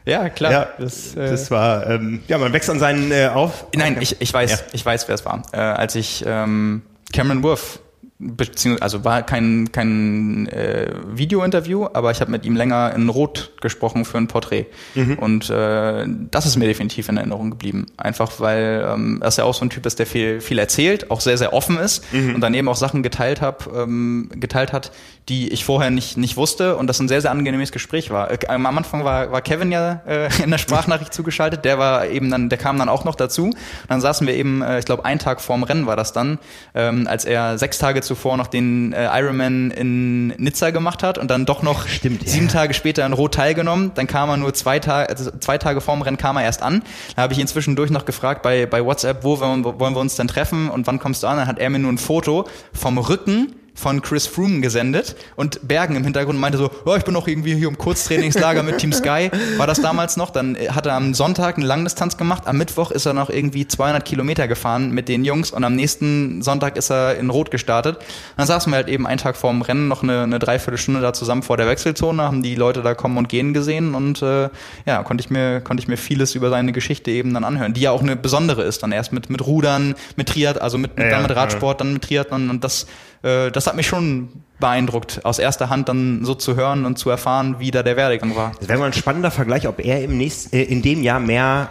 Ja, klar. Ja, Das, das, äh, war, ähm, ja, man wächst an seinen äh, auf. Nein, ich, ich weiß, Ja. ich weiß, wer es war. Äh, als ich ähm, Cameron Worth beziehungsweise also war kein kein äh, Video-Interview, aber ich habe mit ihm länger in Rot gesprochen für ein Porträt Mhm. und äh, das ist mir definitiv in Erinnerung geblieben. Einfach weil ähm, er ja auch so ein Typ ist, der viel viel erzählt, auch sehr sehr offen ist Mhm. und dann eben auch Sachen geteilt hab, ähm, geteilt hat, die ich vorher nicht nicht wusste und das ein sehr sehr angenehmes Gespräch war. Äh, am Anfang war war Kevin ja äh, in der Sprachnachricht zugeschaltet, der war eben dann der kam dann auch noch dazu. Dann saßen wir eben, äh, ich glaube einen Tag vorm Rennen war das dann, ähm, als er sechs Tage zuvor noch den äh, Ironman in Nizza gemacht hat und dann doch noch sieben Tage später in Rot teilgenommen. Dann kam er nur zwei Tage, also zwei Tage vorm Rennen kam er erst an. Da habe ich ihn zwischendurch noch gefragt bei, bei WhatsApp, wo wollen wir uns denn treffen und wann kommst du an? Dann hat er mir nur ein Foto vom Rücken von Chris Froome gesendet und Bergen im Hintergrund und meinte so, oh, ich bin noch irgendwie hier im Kurztrainingslager mit Team Sky. War das damals noch? Dann äh, hat er am Sonntag eine Langdistanz gemacht. Am Mittwoch ist er noch irgendwie 200 Kilometer gefahren mit den Jungs und am nächsten Sonntag ist er in Rot gestartet. Dann saßen wir halt eben einen Tag vorm Rennen noch eine, eine Dreiviertelstunde da zusammen vor der Wechselzone, haben die Leute da kommen und gehen gesehen und äh, ja, konnte ich mir konnte ich mir vieles über seine Geschichte eben dann anhören, die ja auch eine besondere ist. Dann erst mit mit Rudern, mit Triat, also mit, Ja, dann mit ja. Radsport, dann mit Triathlon und das äh, das hat mich schon beeindruckt, aus erster Hand dann so zu hören und zu erfahren, wie da der Werdegang war. Das wäre mal ein spannender Vergleich, ob er im nächsten, äh, in dem Jahr mehr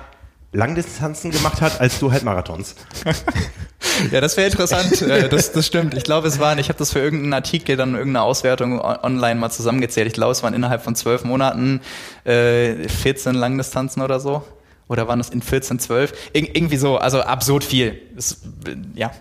Langdistanzen gemacht hat, als du halt Marathons. Ja, das wäre interessant. Äh, das, das stimmt. Ich glaube, es waren, ich habe das für irgendeinen Artikel, dann irgendeine Auswertung on- online mal zusammengezählt. Ich glaube, es waren innerhalb von zwölf Monaten äh, 14 Langdistanzen oder so. Oder waren es in 14, 12? Ir irgendwie so, also absurd viel. Das, äh, ja.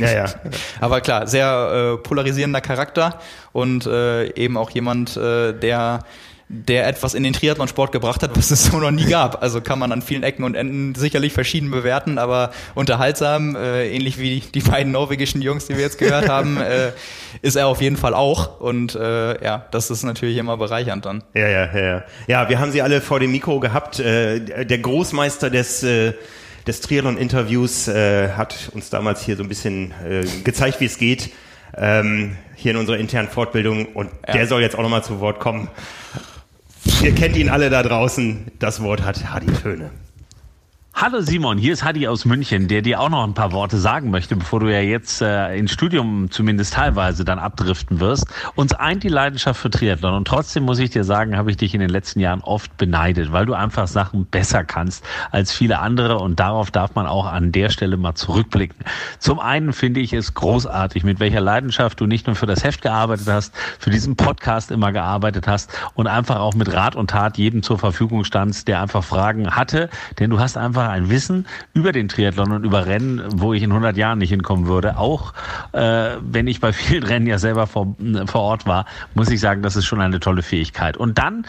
Ja, ja. Aber klar, sehr äh, polarisierender Charakter und äh, eben auch jemand, äh, der der etwas in den Triathlonsport gebracht hat, was es so noch nie gab. Also kann man an vielen Ecken und Enden sicherlich verschieden bewerten, aber unterhaltsam, äh, ähnlich wie die beiden norwegischen Jungs, die wir jetzt gehört haben, äh, ist er auf jeden Fall auch. Und äh, ja, das ist natürlich immer bereichernd dann. Ja, ja, ja, ja. Ja, wir haben sie alle vor dem Mikro gehabt. Äh, der Großmeister des, äh, des Triathlon-Interviews äh, hat uns damals hier so ein bisschen äh, gezeigt, wie es geht. Ähm, hier in unserer internen Fortbildung. Und der soll jetzt auch nochmal zu Wort kommen. Ihr kennt ihn alle da draußen. Das Wort hat Hadi Töne. Hallo Simon, hier ist Hadi aus München, der dir auch noch ein paar Worte sagen möchte, bevor du ja jetzt äh, ins Studium zumindest teilweise dann abdriften wirst. Uns eint die Leidenschaft für Triathlon und trotzdem muss ich dir sagen, habe ich dich in den letzten Jahren oft beneidet, weil du einfach Sachen besser kannst als viele andere und darauf darf man auch an der Stelle mal zurückblicken. Zum einen finde ich es großartig, mit welcher Leidenschaft du nicht nur für das Heft gearbeitet hast, für diesen Podcast immer gearbeitet hast und einfach auch mit Rat und Tat jedem zur Verfügung standst, der einfach Fragen hatte, denn du hast einfach ein Wissen über den Triathlon und über Rennen, wo ich in 100 Jahren nicht hinkommen würde. Auch äh, wenn ich bei vielen Rennen ja selber vor, vor Ort war, muss ich sagen, das ist schon eine tolle Fähigkeit. Und dann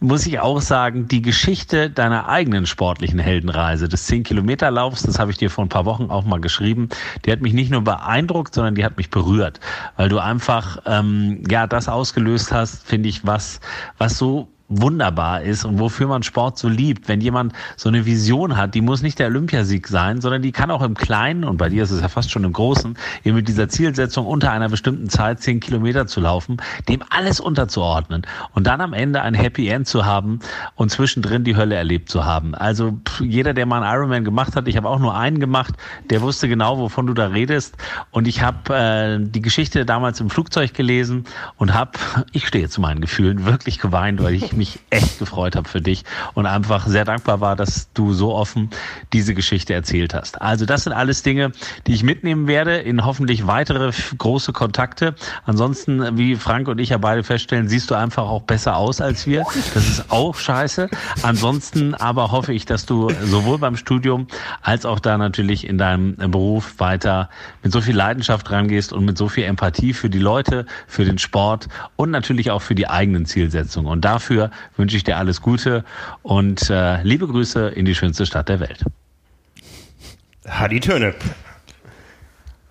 muss ich auch sagen, die Geschichte deiner eigenen sportlichen Heldenreise, des 10-Kilometer-Laufs, das habe ich dir vor ein paar Wochen auch mal geschrieben, die hat mich nicht nur beeindruckt, sondern die hat mich berührt, weil du einfach ähm, ja das ausgelöst hast, finde ich, was was so wunderbar ist und wofür man Sport so liebt. Wenn jemand so eine Vision hat, die muss nicht der Olympiasieg sein, sondern die kann auch im Kleinen, und bei dir ist es ja fast schon im Großen, eben mit dieser Zielsetzung unter einer bestimmten Zeit zehn Kilometer zu laufen, dem alles unterzuordnen und dann am Ende ein Happy End zu haben und zwischendrin die Hölle erlebt zu haben. Also jeder, der mal einen Ironman gemacht hat, ich habe auch nur einen gemacht, der wusste genau, wovon du da redest. Und ich habe äh, die Geschichte damals im Flugzeug gelesen und habe, ich stehe zu meinen Gefühlen, wirklich geweint, weil ich mich echt gefreut habe für dich und einfach sehr dankbar war, dass du so offen diese Geschichte erzählt hast. Also das sind alles Dinge, die ich mitnehmen werde in hoffentlich weitere große Kontakte. Ansonsten, wie Frank und ich ja beide feststellen, siehst du einfach auch besser aus als wir. Das ist auch scheiße. Ansonsten aber hoffe ich, dass du sowohl beim Studium als auch da natürlich in deinem Beruf weiter mit so viel Leidenschaft rangehst und mit so viel Empathie für die Leute, für den Sport und natürlich auch für die eigenen Zielsetzungen. Und dafür wünsche ich dir alles Gute und äh, liebe Grüße in die schönste Stadt der Welt. Hadi Töne.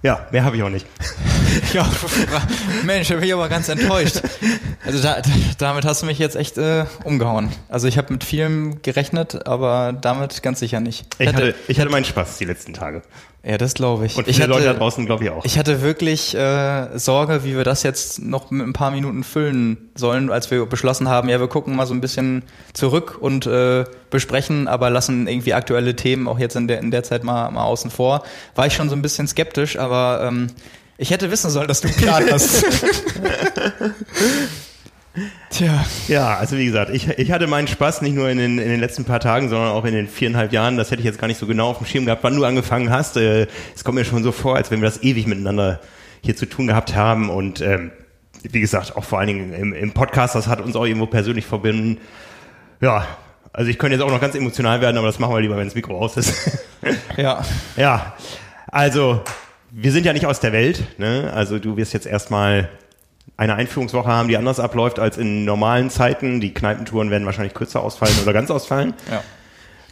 Ja, mehr habe ich auch nicht. Ja, Mensch, da bin ich aber ganz enttäuscht. Also da, damit hast du mich jetzt echt äh, umgehauen. Also ich habe mit vielem gerechnet, aber damit ganz sicher nicht. Ich hatte, ich hatte meinen Spaß die letzten Tage. Ja, das glaube ich. Und ich viele hatte, Leute da draußen, glaube ich, auch. Ich hatte wirklich äh, Sorge, wie wir das jetzt noch mit ein paar Minuten füllen sollen, als wir beschlossen haben, ja, wir gucken mal so ein bisschen zurück und äh, besprechen, aber lassen irgendwie aktuelle Themen auch jetzt in der, in der Zeit mal, mal außen vor. War ich schon so ein bisschen skeptisch, aber ähm, Ich hätte wissen sollen, dass du einen Plan hast. Tja. Ja, also wie gesagt, ich, ich hatte meinen Spaß nicht nur in den, in den letzten paar Tagen, sondern auch in den viereinhalb Jahren. Das hätte ich jetzt gar nicht so genau auf dem Schirm gehabt, wann du angefangen hast. Äh, Es kommt mir schon so vor, als wenn wir das ewig miteinander hier zu tun gehabt haben. Und ähm, wie gesagt, auch vor allen Dingen im, im Podcast, das hat uns auch irgendwo persönlich verbunden. Ja, also ich könnte jetzt auch noch ganz emotional werden, aber das machen wir lieber, wenn das Mikro aus ist. Ja. Ja, also wir sind ja nicht aus der Welt. Ne? Also du wirst jetzt erstmal eine Einführungswoche haben, die anders abläuft als in normalen Zeiten. Die Kneipentouren werden wahrscheinlich kürzer ausfallen oder ganz ausfallen. Ja.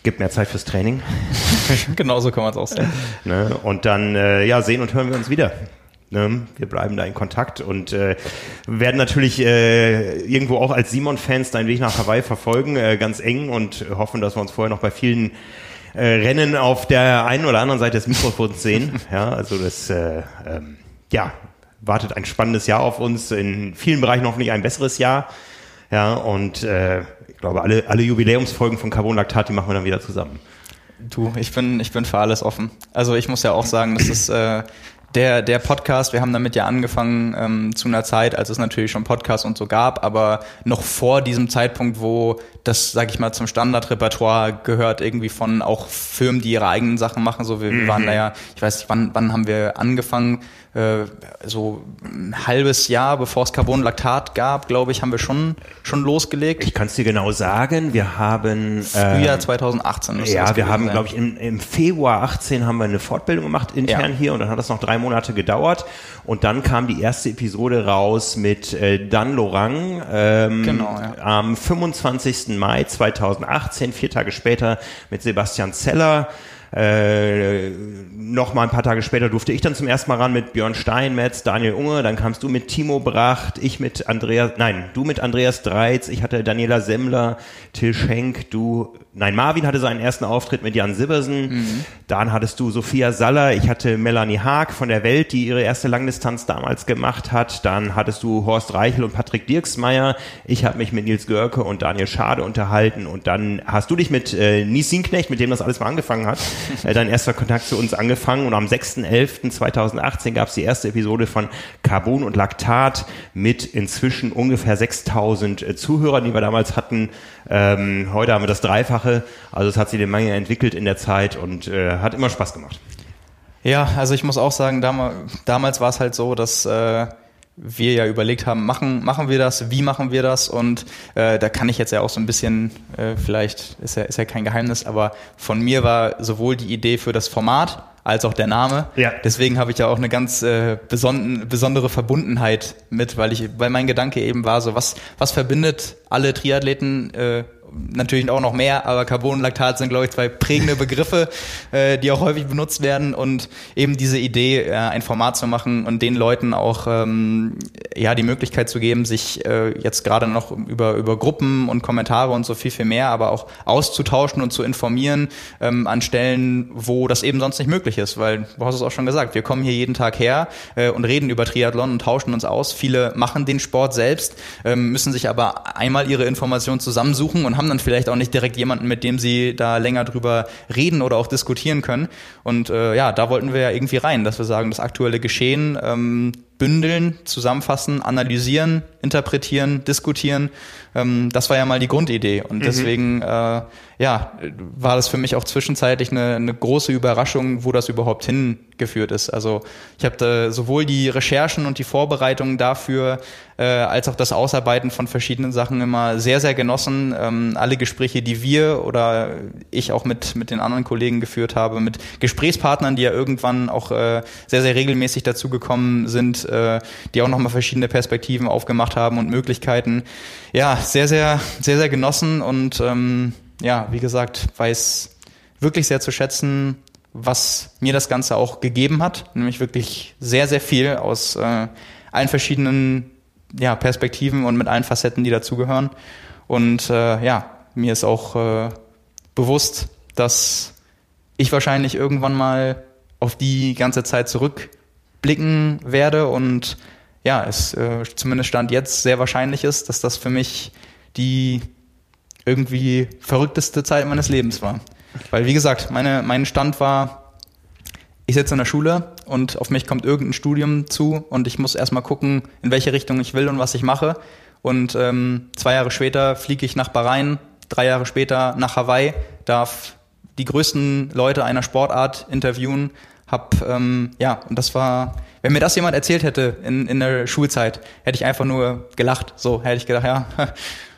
Gibt mehr Zeit fürs Training. Genauso kann man es auch sehen. Ne? Und dann äh, ja, sehen und hören wir uns wieder. Ne? Wir bleiben da in Kontakt und äh, werden natürlich äh, irgendwo auch als Simon-Fans deinen Weg nach Hawaii verfolgen, äh, ganz eng und hoffen, dass wir uns vorher noch bei vielen äh, Rennen auf der einen oder anderen Seite des Mikrofons sehen. Ja, also das äh, ähm, ja, wartet ein spannendes Jahr auf uns, in vielen Bereichen hoffentlich ein besseres Jahr. Ja, und äh, ich glaube, alle, alle Jubiläumsfolgen von Carbon Lactat, die machen wir dann wieder zusammen. Du, ich bin, ich bin für alles offen. Also ich muss ja auch sagen, das ist äh, der, der Podcast, wir haben damit ja angefangen ähm, zu einer Zeit, als es natürlich schon Podcasts und so gab, aber noch vor diesem Zeitpunkt, wo das, sag ich mal, zum Standardrepertoire gehört, irgendwie von auch Firmen, die ihre eigenen Sachen machen. So, wir, wir waren Mhm. da ja, ich weiß nicht, wann, wann haben wir angefangen? Äh, so ein halbes Jahr, bevor es Carbonlaktat gab, glaube ich, haben wir schon, schon losgelegt. Ich kann es dir genau sagen, wir haben Frühjahr ähm, 2018 müsste Ja, wir haben, glaube ich, im, im Februar 18 haben wir eine Fortbildung gemacht intern Ja. hier und dann hat das noch drei Monate gedauert und dann kam die erste Episode raus mit äh, Dan Lorang ähm, Genau, am 25. Mai 2018, vier Tage später mit Sebastian Zeller. Äh, noch mal ein paar Tage später durfte ich dann zum ersten Mal ran mit Björn Steinmetz, Daniel Unge, dann kamst du mit Timo Bracht, ich mit Andreas, nein, du mit Andreas Dreiz, ich hatte Daniela Semmler, Till Schenk, du, nein, Marvin hatte seinen ersten Auftritt mit Jan Sibbersen, dann hattest du Sophia Saller, ich hatte Melanie Haag von der Welt, die ihre erste Langdistanz damals gemacht hat, dann hattest du Horst Reichel und Patrick Dirksmeier, ich habe mich mit Nils Görke und Daniel Schade unterhalten. Und dann hast du dich mit äh, Nies Sienknecht, mit dem das alles mal angefangen hat, äh, dein erster Kontakt zu uns angefangen. Und am 6.11.2018 gab es die erste Episode von Carbon und Laktat mit inzwischen ungefähr 6000 äh, Zuhörern, die wir damals hatten. Ähm, heute haben wir das Dreifache, also es hat sich eine Menge entwickelt in der Zeit und äh, hat immer Spaß gemacht. Ja, also ich muss auch sagen, damals, damals war es halt so, dass äh, wir ja überlegt haben, machen, machen wir das, wie machen wir das? Und äh, da kann ich jetzt ja auch so ein bisschen, äh, vielleicht ist ja, ist ja kein Geheimnis, aber von mir war sowohl die Idee für das Format als auch der Name. Ja. Deswegen habe ich ja auch eine ganz äh, beson besondere Verbundenheit mit, weil ich, weil mein Gedanke eben war, so was, was verbindet alle Triathleten äh, natürlich auch noch mehr, aber Carbon und Laktat sind, glaube ich, zwei prägende Begriffe, äh, die auch häufig benutzt werden und eben diese Idee, äh, ein Format zu machen und den Leuten auch ähm, ja die Möglichkeit zu geben, sich äh, jetzt gerade noch über, über Gruppen und Kommentare und so viel, viel mehr, aber auch auszutauschen und zu informieren ähm, an Stellen, wo das eben sonst nicht möglich ist, weil du hast es auch schon gesagt, wir kommen hier jeden Tag her äh, und reden über Triathlon und tauschen uns aus. Viele machen den Sport selbst, ähm, müssen sich aber einmal ihre Informationen zusammensuchen und haben dann vielleicht auch nicht direkt jemanden, mit dem sie da länger drüber reden oder auch diskutieren können. Und äh, ja, da wollten wir ja irgendwie rein, dass wir sagen, das aktuelle Geschehen ähm, bündeln, zusammenfassen, analysieren, interpretieren, diskutieren. Ähm, das war ja mal die Grundidee. Und Mhm. deswegen äh, ja, war das für mich auch zwischenzeitlich eine, eine große Überraschung, wo das überhaupt hingeführt ist. Also ich habe sowohl die Recherchen und die Vorbereitungen dafür äh, als auch das Ausarbeiten von verschiedenen Sachen immer sehr, sehr genossen. Ähm, alle Gespräche, die wir oder ich auch mit, mit den anderen Kollegen geführt habe, mit Gesprächspartnern, die ja irgendwann auch äh, sehr, sehr regelmäßig dazugekommen sind, äh, die auch nochmal verschiedene Perspektiven aufgemacht haben und Möglichkeiten. Ja, sehr, sehr, sehr, sehr genossen und ähm, ja, wie gesagt, weiß wirklich sehr zu schätzen, was mir das Ganze auch gegeben hat, nämlich wirklich sehr, sehr viel aus äh, allen verschiedenen ja, Perspektiven und mit allen Facetten, die dazugehören. Und äh, ja, mir ist auch äh, bewusst, dass ich wahrscheinlich irgendwann mal auf die ganze Zeit zurückblicken werde und ja, es äh, zumindest Stand jetzt sehr wahrscheinlich ist, dass das für mich die irgendwie verrückteste Zeit meines Lebens war. Weil, wie gesagt, meine, mein Stand war, ich sitze in der Schule und auf mich kommt irgendein Studium zu und ich muss erstmal gucken, in welche Richtung ich will und was ich mache. Und ähm, zwei Jahre später fliege ich nach Bahrain, drei Jahre später nach Hawaii, darf die größten Leute einer Sportart interviewen, hab ähm, ja und das war, wenn mir das jemand erzählt hätte in, in der Schulzeit, hätte ich einfach nur gelacht. So hätte ich gedacht, ja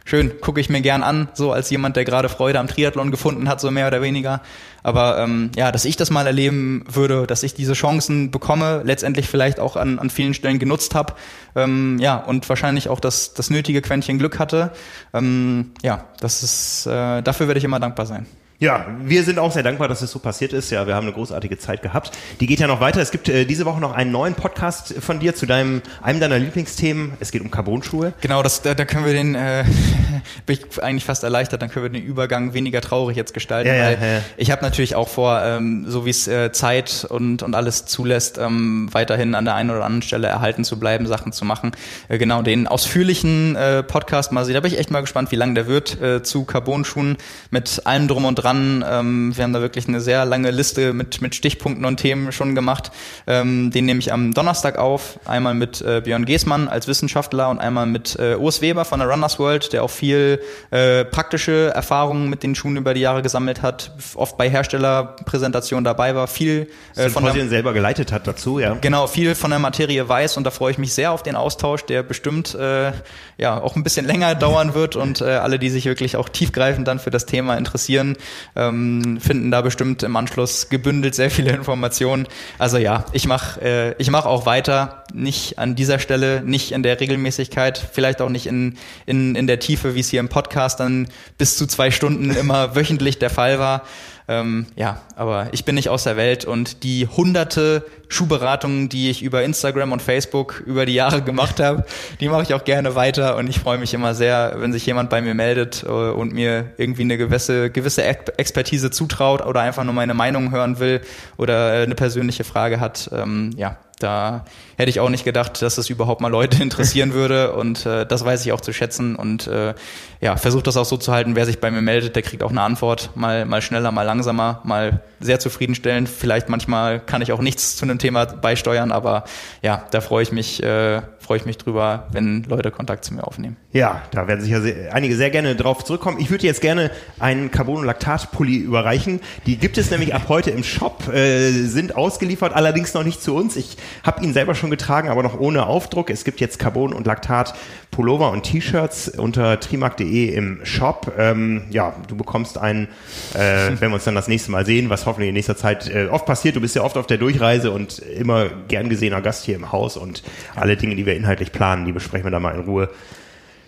schön, gucke ich mir gern an, so als jemand, der gerade Freude am Triathlon gefunden hat, so mehr oder weniger. Aber ähm, ja, dass ich das mal erleben würde, dass ich diese Chancen bekomme, letztendlich vielleicht auch an, an vielen Stellen genutzt habe, ähm, ja, und wahrscheinlich auch das, das nötige Quäntchen Glück hatte. Ähm, ja, das ist, äh, dafür werde ich immer dankbar sein. Ja, wir sind auch sehr dankbar, dass es so passiert ist. Ja, wir haben eine großartige Zeit gehabt. Die geht ja noch weiter. Es gibt äh, diese Woche noch einen neuen Podcast von dir zu deinem einem deiner Lieblingsthemen. Es geht um Carbonschuhe. Genau, das, da, da können wir den, äh, bin ich eigentlich fast erleichtert, dann können wir den Übergang weniger traurig jetzt gestalten. Ja, ja, weil ja. Ich habe natürlich auch vor, ähm, so wie es äh, Zeit und, und alles zulässt, ähm, weiterhin an der einen oder anderen Stelle erhalten zu bleiben, Sachen zu machen. Äh, genau, den ausführlichen äh, Podcast mal sehen. Da bin ich echt mal gespannt, wie lang der wird äh, zu Carbonschuhen mit allem drum und dran. Ähm, wir haben da wirklich eine sehr lange Liste mit, mit Stichpunkten und Themen schon gemacht. Ähm, den nehme ich am Donnerstag auf. Einmal mit äh, Björn Geßmann als Wissenschaftler und einmal mit äh, Urs Weber von der Runners World, der auch viel äh, praktische Erfahrungen mit den Schuhen über die Jahre gesammelt hat, oft bei Herstellerpräsentationen dabei war, viel äh, von der, selber geleitet hat dazu, ja. Genau, viel von der Materie weiß und da freue ich mich sehr auf den Austausch, der bestimmt äh, ja auch ein bisschen länger dauern wird und äh, alle, die sich wirklich auch tiefgreifend dann für das Thema interessieren, ähm, finden da bestimmt im Anschluss gebündelt sehr viele Informationen. Also ja, ich mache äh, ich mach auch weiter, nicht an dieser Stelle, nicht in der Regelmäßigkeit, vielleicht auch nicht in, in, in der Tiefe, wie es hier im Podcast dann bis zu zwei Stunden immer wöchentlich der Fall war. Ähm, ja, aber ich bin nicht aus der Welt und die hunderte Schuhberatungen, die ich über Instagram und Facebook über die Jahre gemacht habe, die mache ich auch gerne weiter und ich freue mich immer sehr, wenn sich jemand bei mir meldet äh, und mir irgendwie eine gewisse, gewisse Expertise zutraut oder einfach nur meine Meinung hören will oder äh, eine persönliche Frage hat. Ähm, ja, da hätte ich auch nicht gedacht, dass es überhaupt mal Leute interessieren würde und äh, das weiß ich auch zu schätzen und äh, ja, versuche das auch so zu halten, wer sich bei mir meldet, der kriegt auch eine Antwort, mal, mal schneller, mal langsamer, mal sehr zufriedenstellend, vielleicht manchmal kann ich auch nichts zu einem Thema beisteuern, aber ja, da freue ich mich, äh, freue ich mich drüber, wenn Leute Kontakt zu mir aufnehmen. Ja, da werden sicher sehr, einige sehr gerne drauf zurückkommen. Ich würde jetzt gerne einen Carbon-Lactat-Pulli überreichen. Die gibt es nämlich ab heute im Shop, äh, sind ausgeliefert, allerdings noch nicht zu uns. Ich habe ihn selber schon getragen, aber noch ohne Aufdruck. Es gibt jetzt Carbon und Lactat Pullover und T-Shirts unter trimark.de im Shop. Ähm, ja, du bekommst einen, äh, wenn wir uns dann das nächste Mal sehen, was hoffentlich in nächster Zeit äh, oft passiert. Du bist ja oft auf der Durchreise und immer gern gesehener Gast hier im Haus und alle Dinge, die wir inhaltlich planen, die besprechen wir da mal in Ruhe.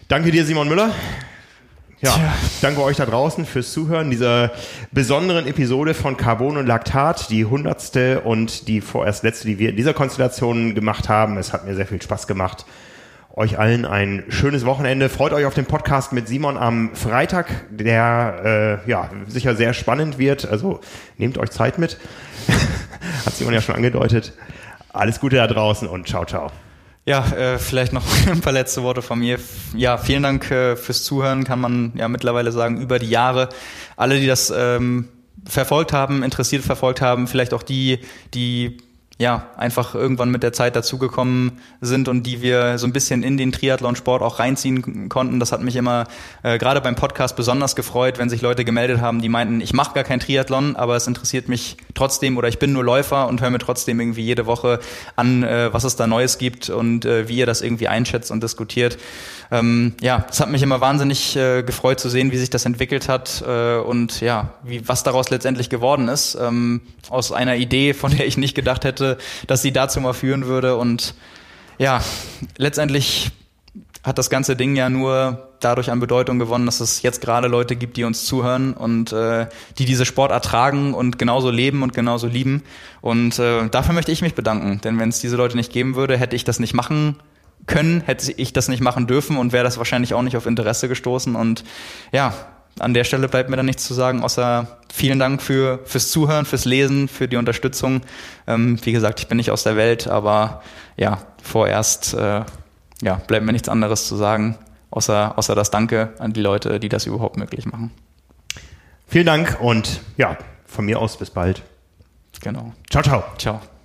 Danke dir, Simon Müller. Ja, danke euch da draußen fürs Zuhören dieser besonderen Episode von Carbon und Laktat, die hundertste und die vorerst letzte, die wir in dieser Konstellation gemacht haben. Es hat mir sehr viel Spaß gemacht. Euch allen ein schönes Wochenende. Freut euch auf den Podcast mit Simon am Freitag, der äh, ja sicher sehr spannend wird. Also nehmt euch Zeit mit. hat Simon ja schon angedeutet. Alles Gute da draußen und ciao, ciao. Ja, äh, vielleicht noch ein paar letzte Worte von mir. Ja, vielen Dank äh, fürs Zuhören, kann man ja mittlerweile sagen, über die Jahre. Alle, die das ähm, verfolgt haben, interessiert verfolgt haben, vielleicht auch die, die ja, einfach irgendwann mit der Zeit dazugekommen sind und die wir so ein bisschen in den Triathlon-Sport auch reinziehen konnten. Das hat mich immer äh, gerade beim Podcast besonders gefreut, wenn sich Leute gemeldet haben, die meinten, ich mache gar kein Triathlon, aber es interessiert mich trotzdem oder ich bin nur Läufer und höre mir trotzdem irgendwie jede Woche an, äh, was es da Neues gibt und äh, wie ihr das irgendwie einschätzt und diskutiert. Ähm, ja, es hat mich immer wahnsinnig äh, gefreut zu sehen, wie sich das entwickelt hat äh, und ja, wie was daraus letztendlich geworden ist. Ähm, aus einer Idee, von der ich nicht gedacht hätte, dass sie dazu mal führen würde. Und ja, letztendlich hat das ganze Ding ja nur dadurch an Bedeutung gewonnen, dass es jetzt gerade Leute gibt, die uns zuhören und äh, die diese Sport ertragen und genauso leben und genauso lieben. Und äh, dafür möchte ich mich bedanken, denn wenn es diese Leute nicht geben würde, hätte ich das nicht machen können, hätte ich das nicht machen dürfen und wäre das wahrscheinlich auch nicht auf Interesse gestoßen. Und ja, an der Stelle bleibt mir dann nichts zu sagen, außer vielen Dank für, fürs Zuhören, fürs Lesen, für die Unterstützung. Ähm, wie gesagt, ich bin nicht aus der Welt, aber ja, vorerst äh, ja, bleibt mir nichts anderes zu sagen, außer, außer das Danke an die Leute, die das überhaupt möglich machen. Vielen Dank und ja, von mir aus bis bald. Genau. Ciao, ciao. Ciao.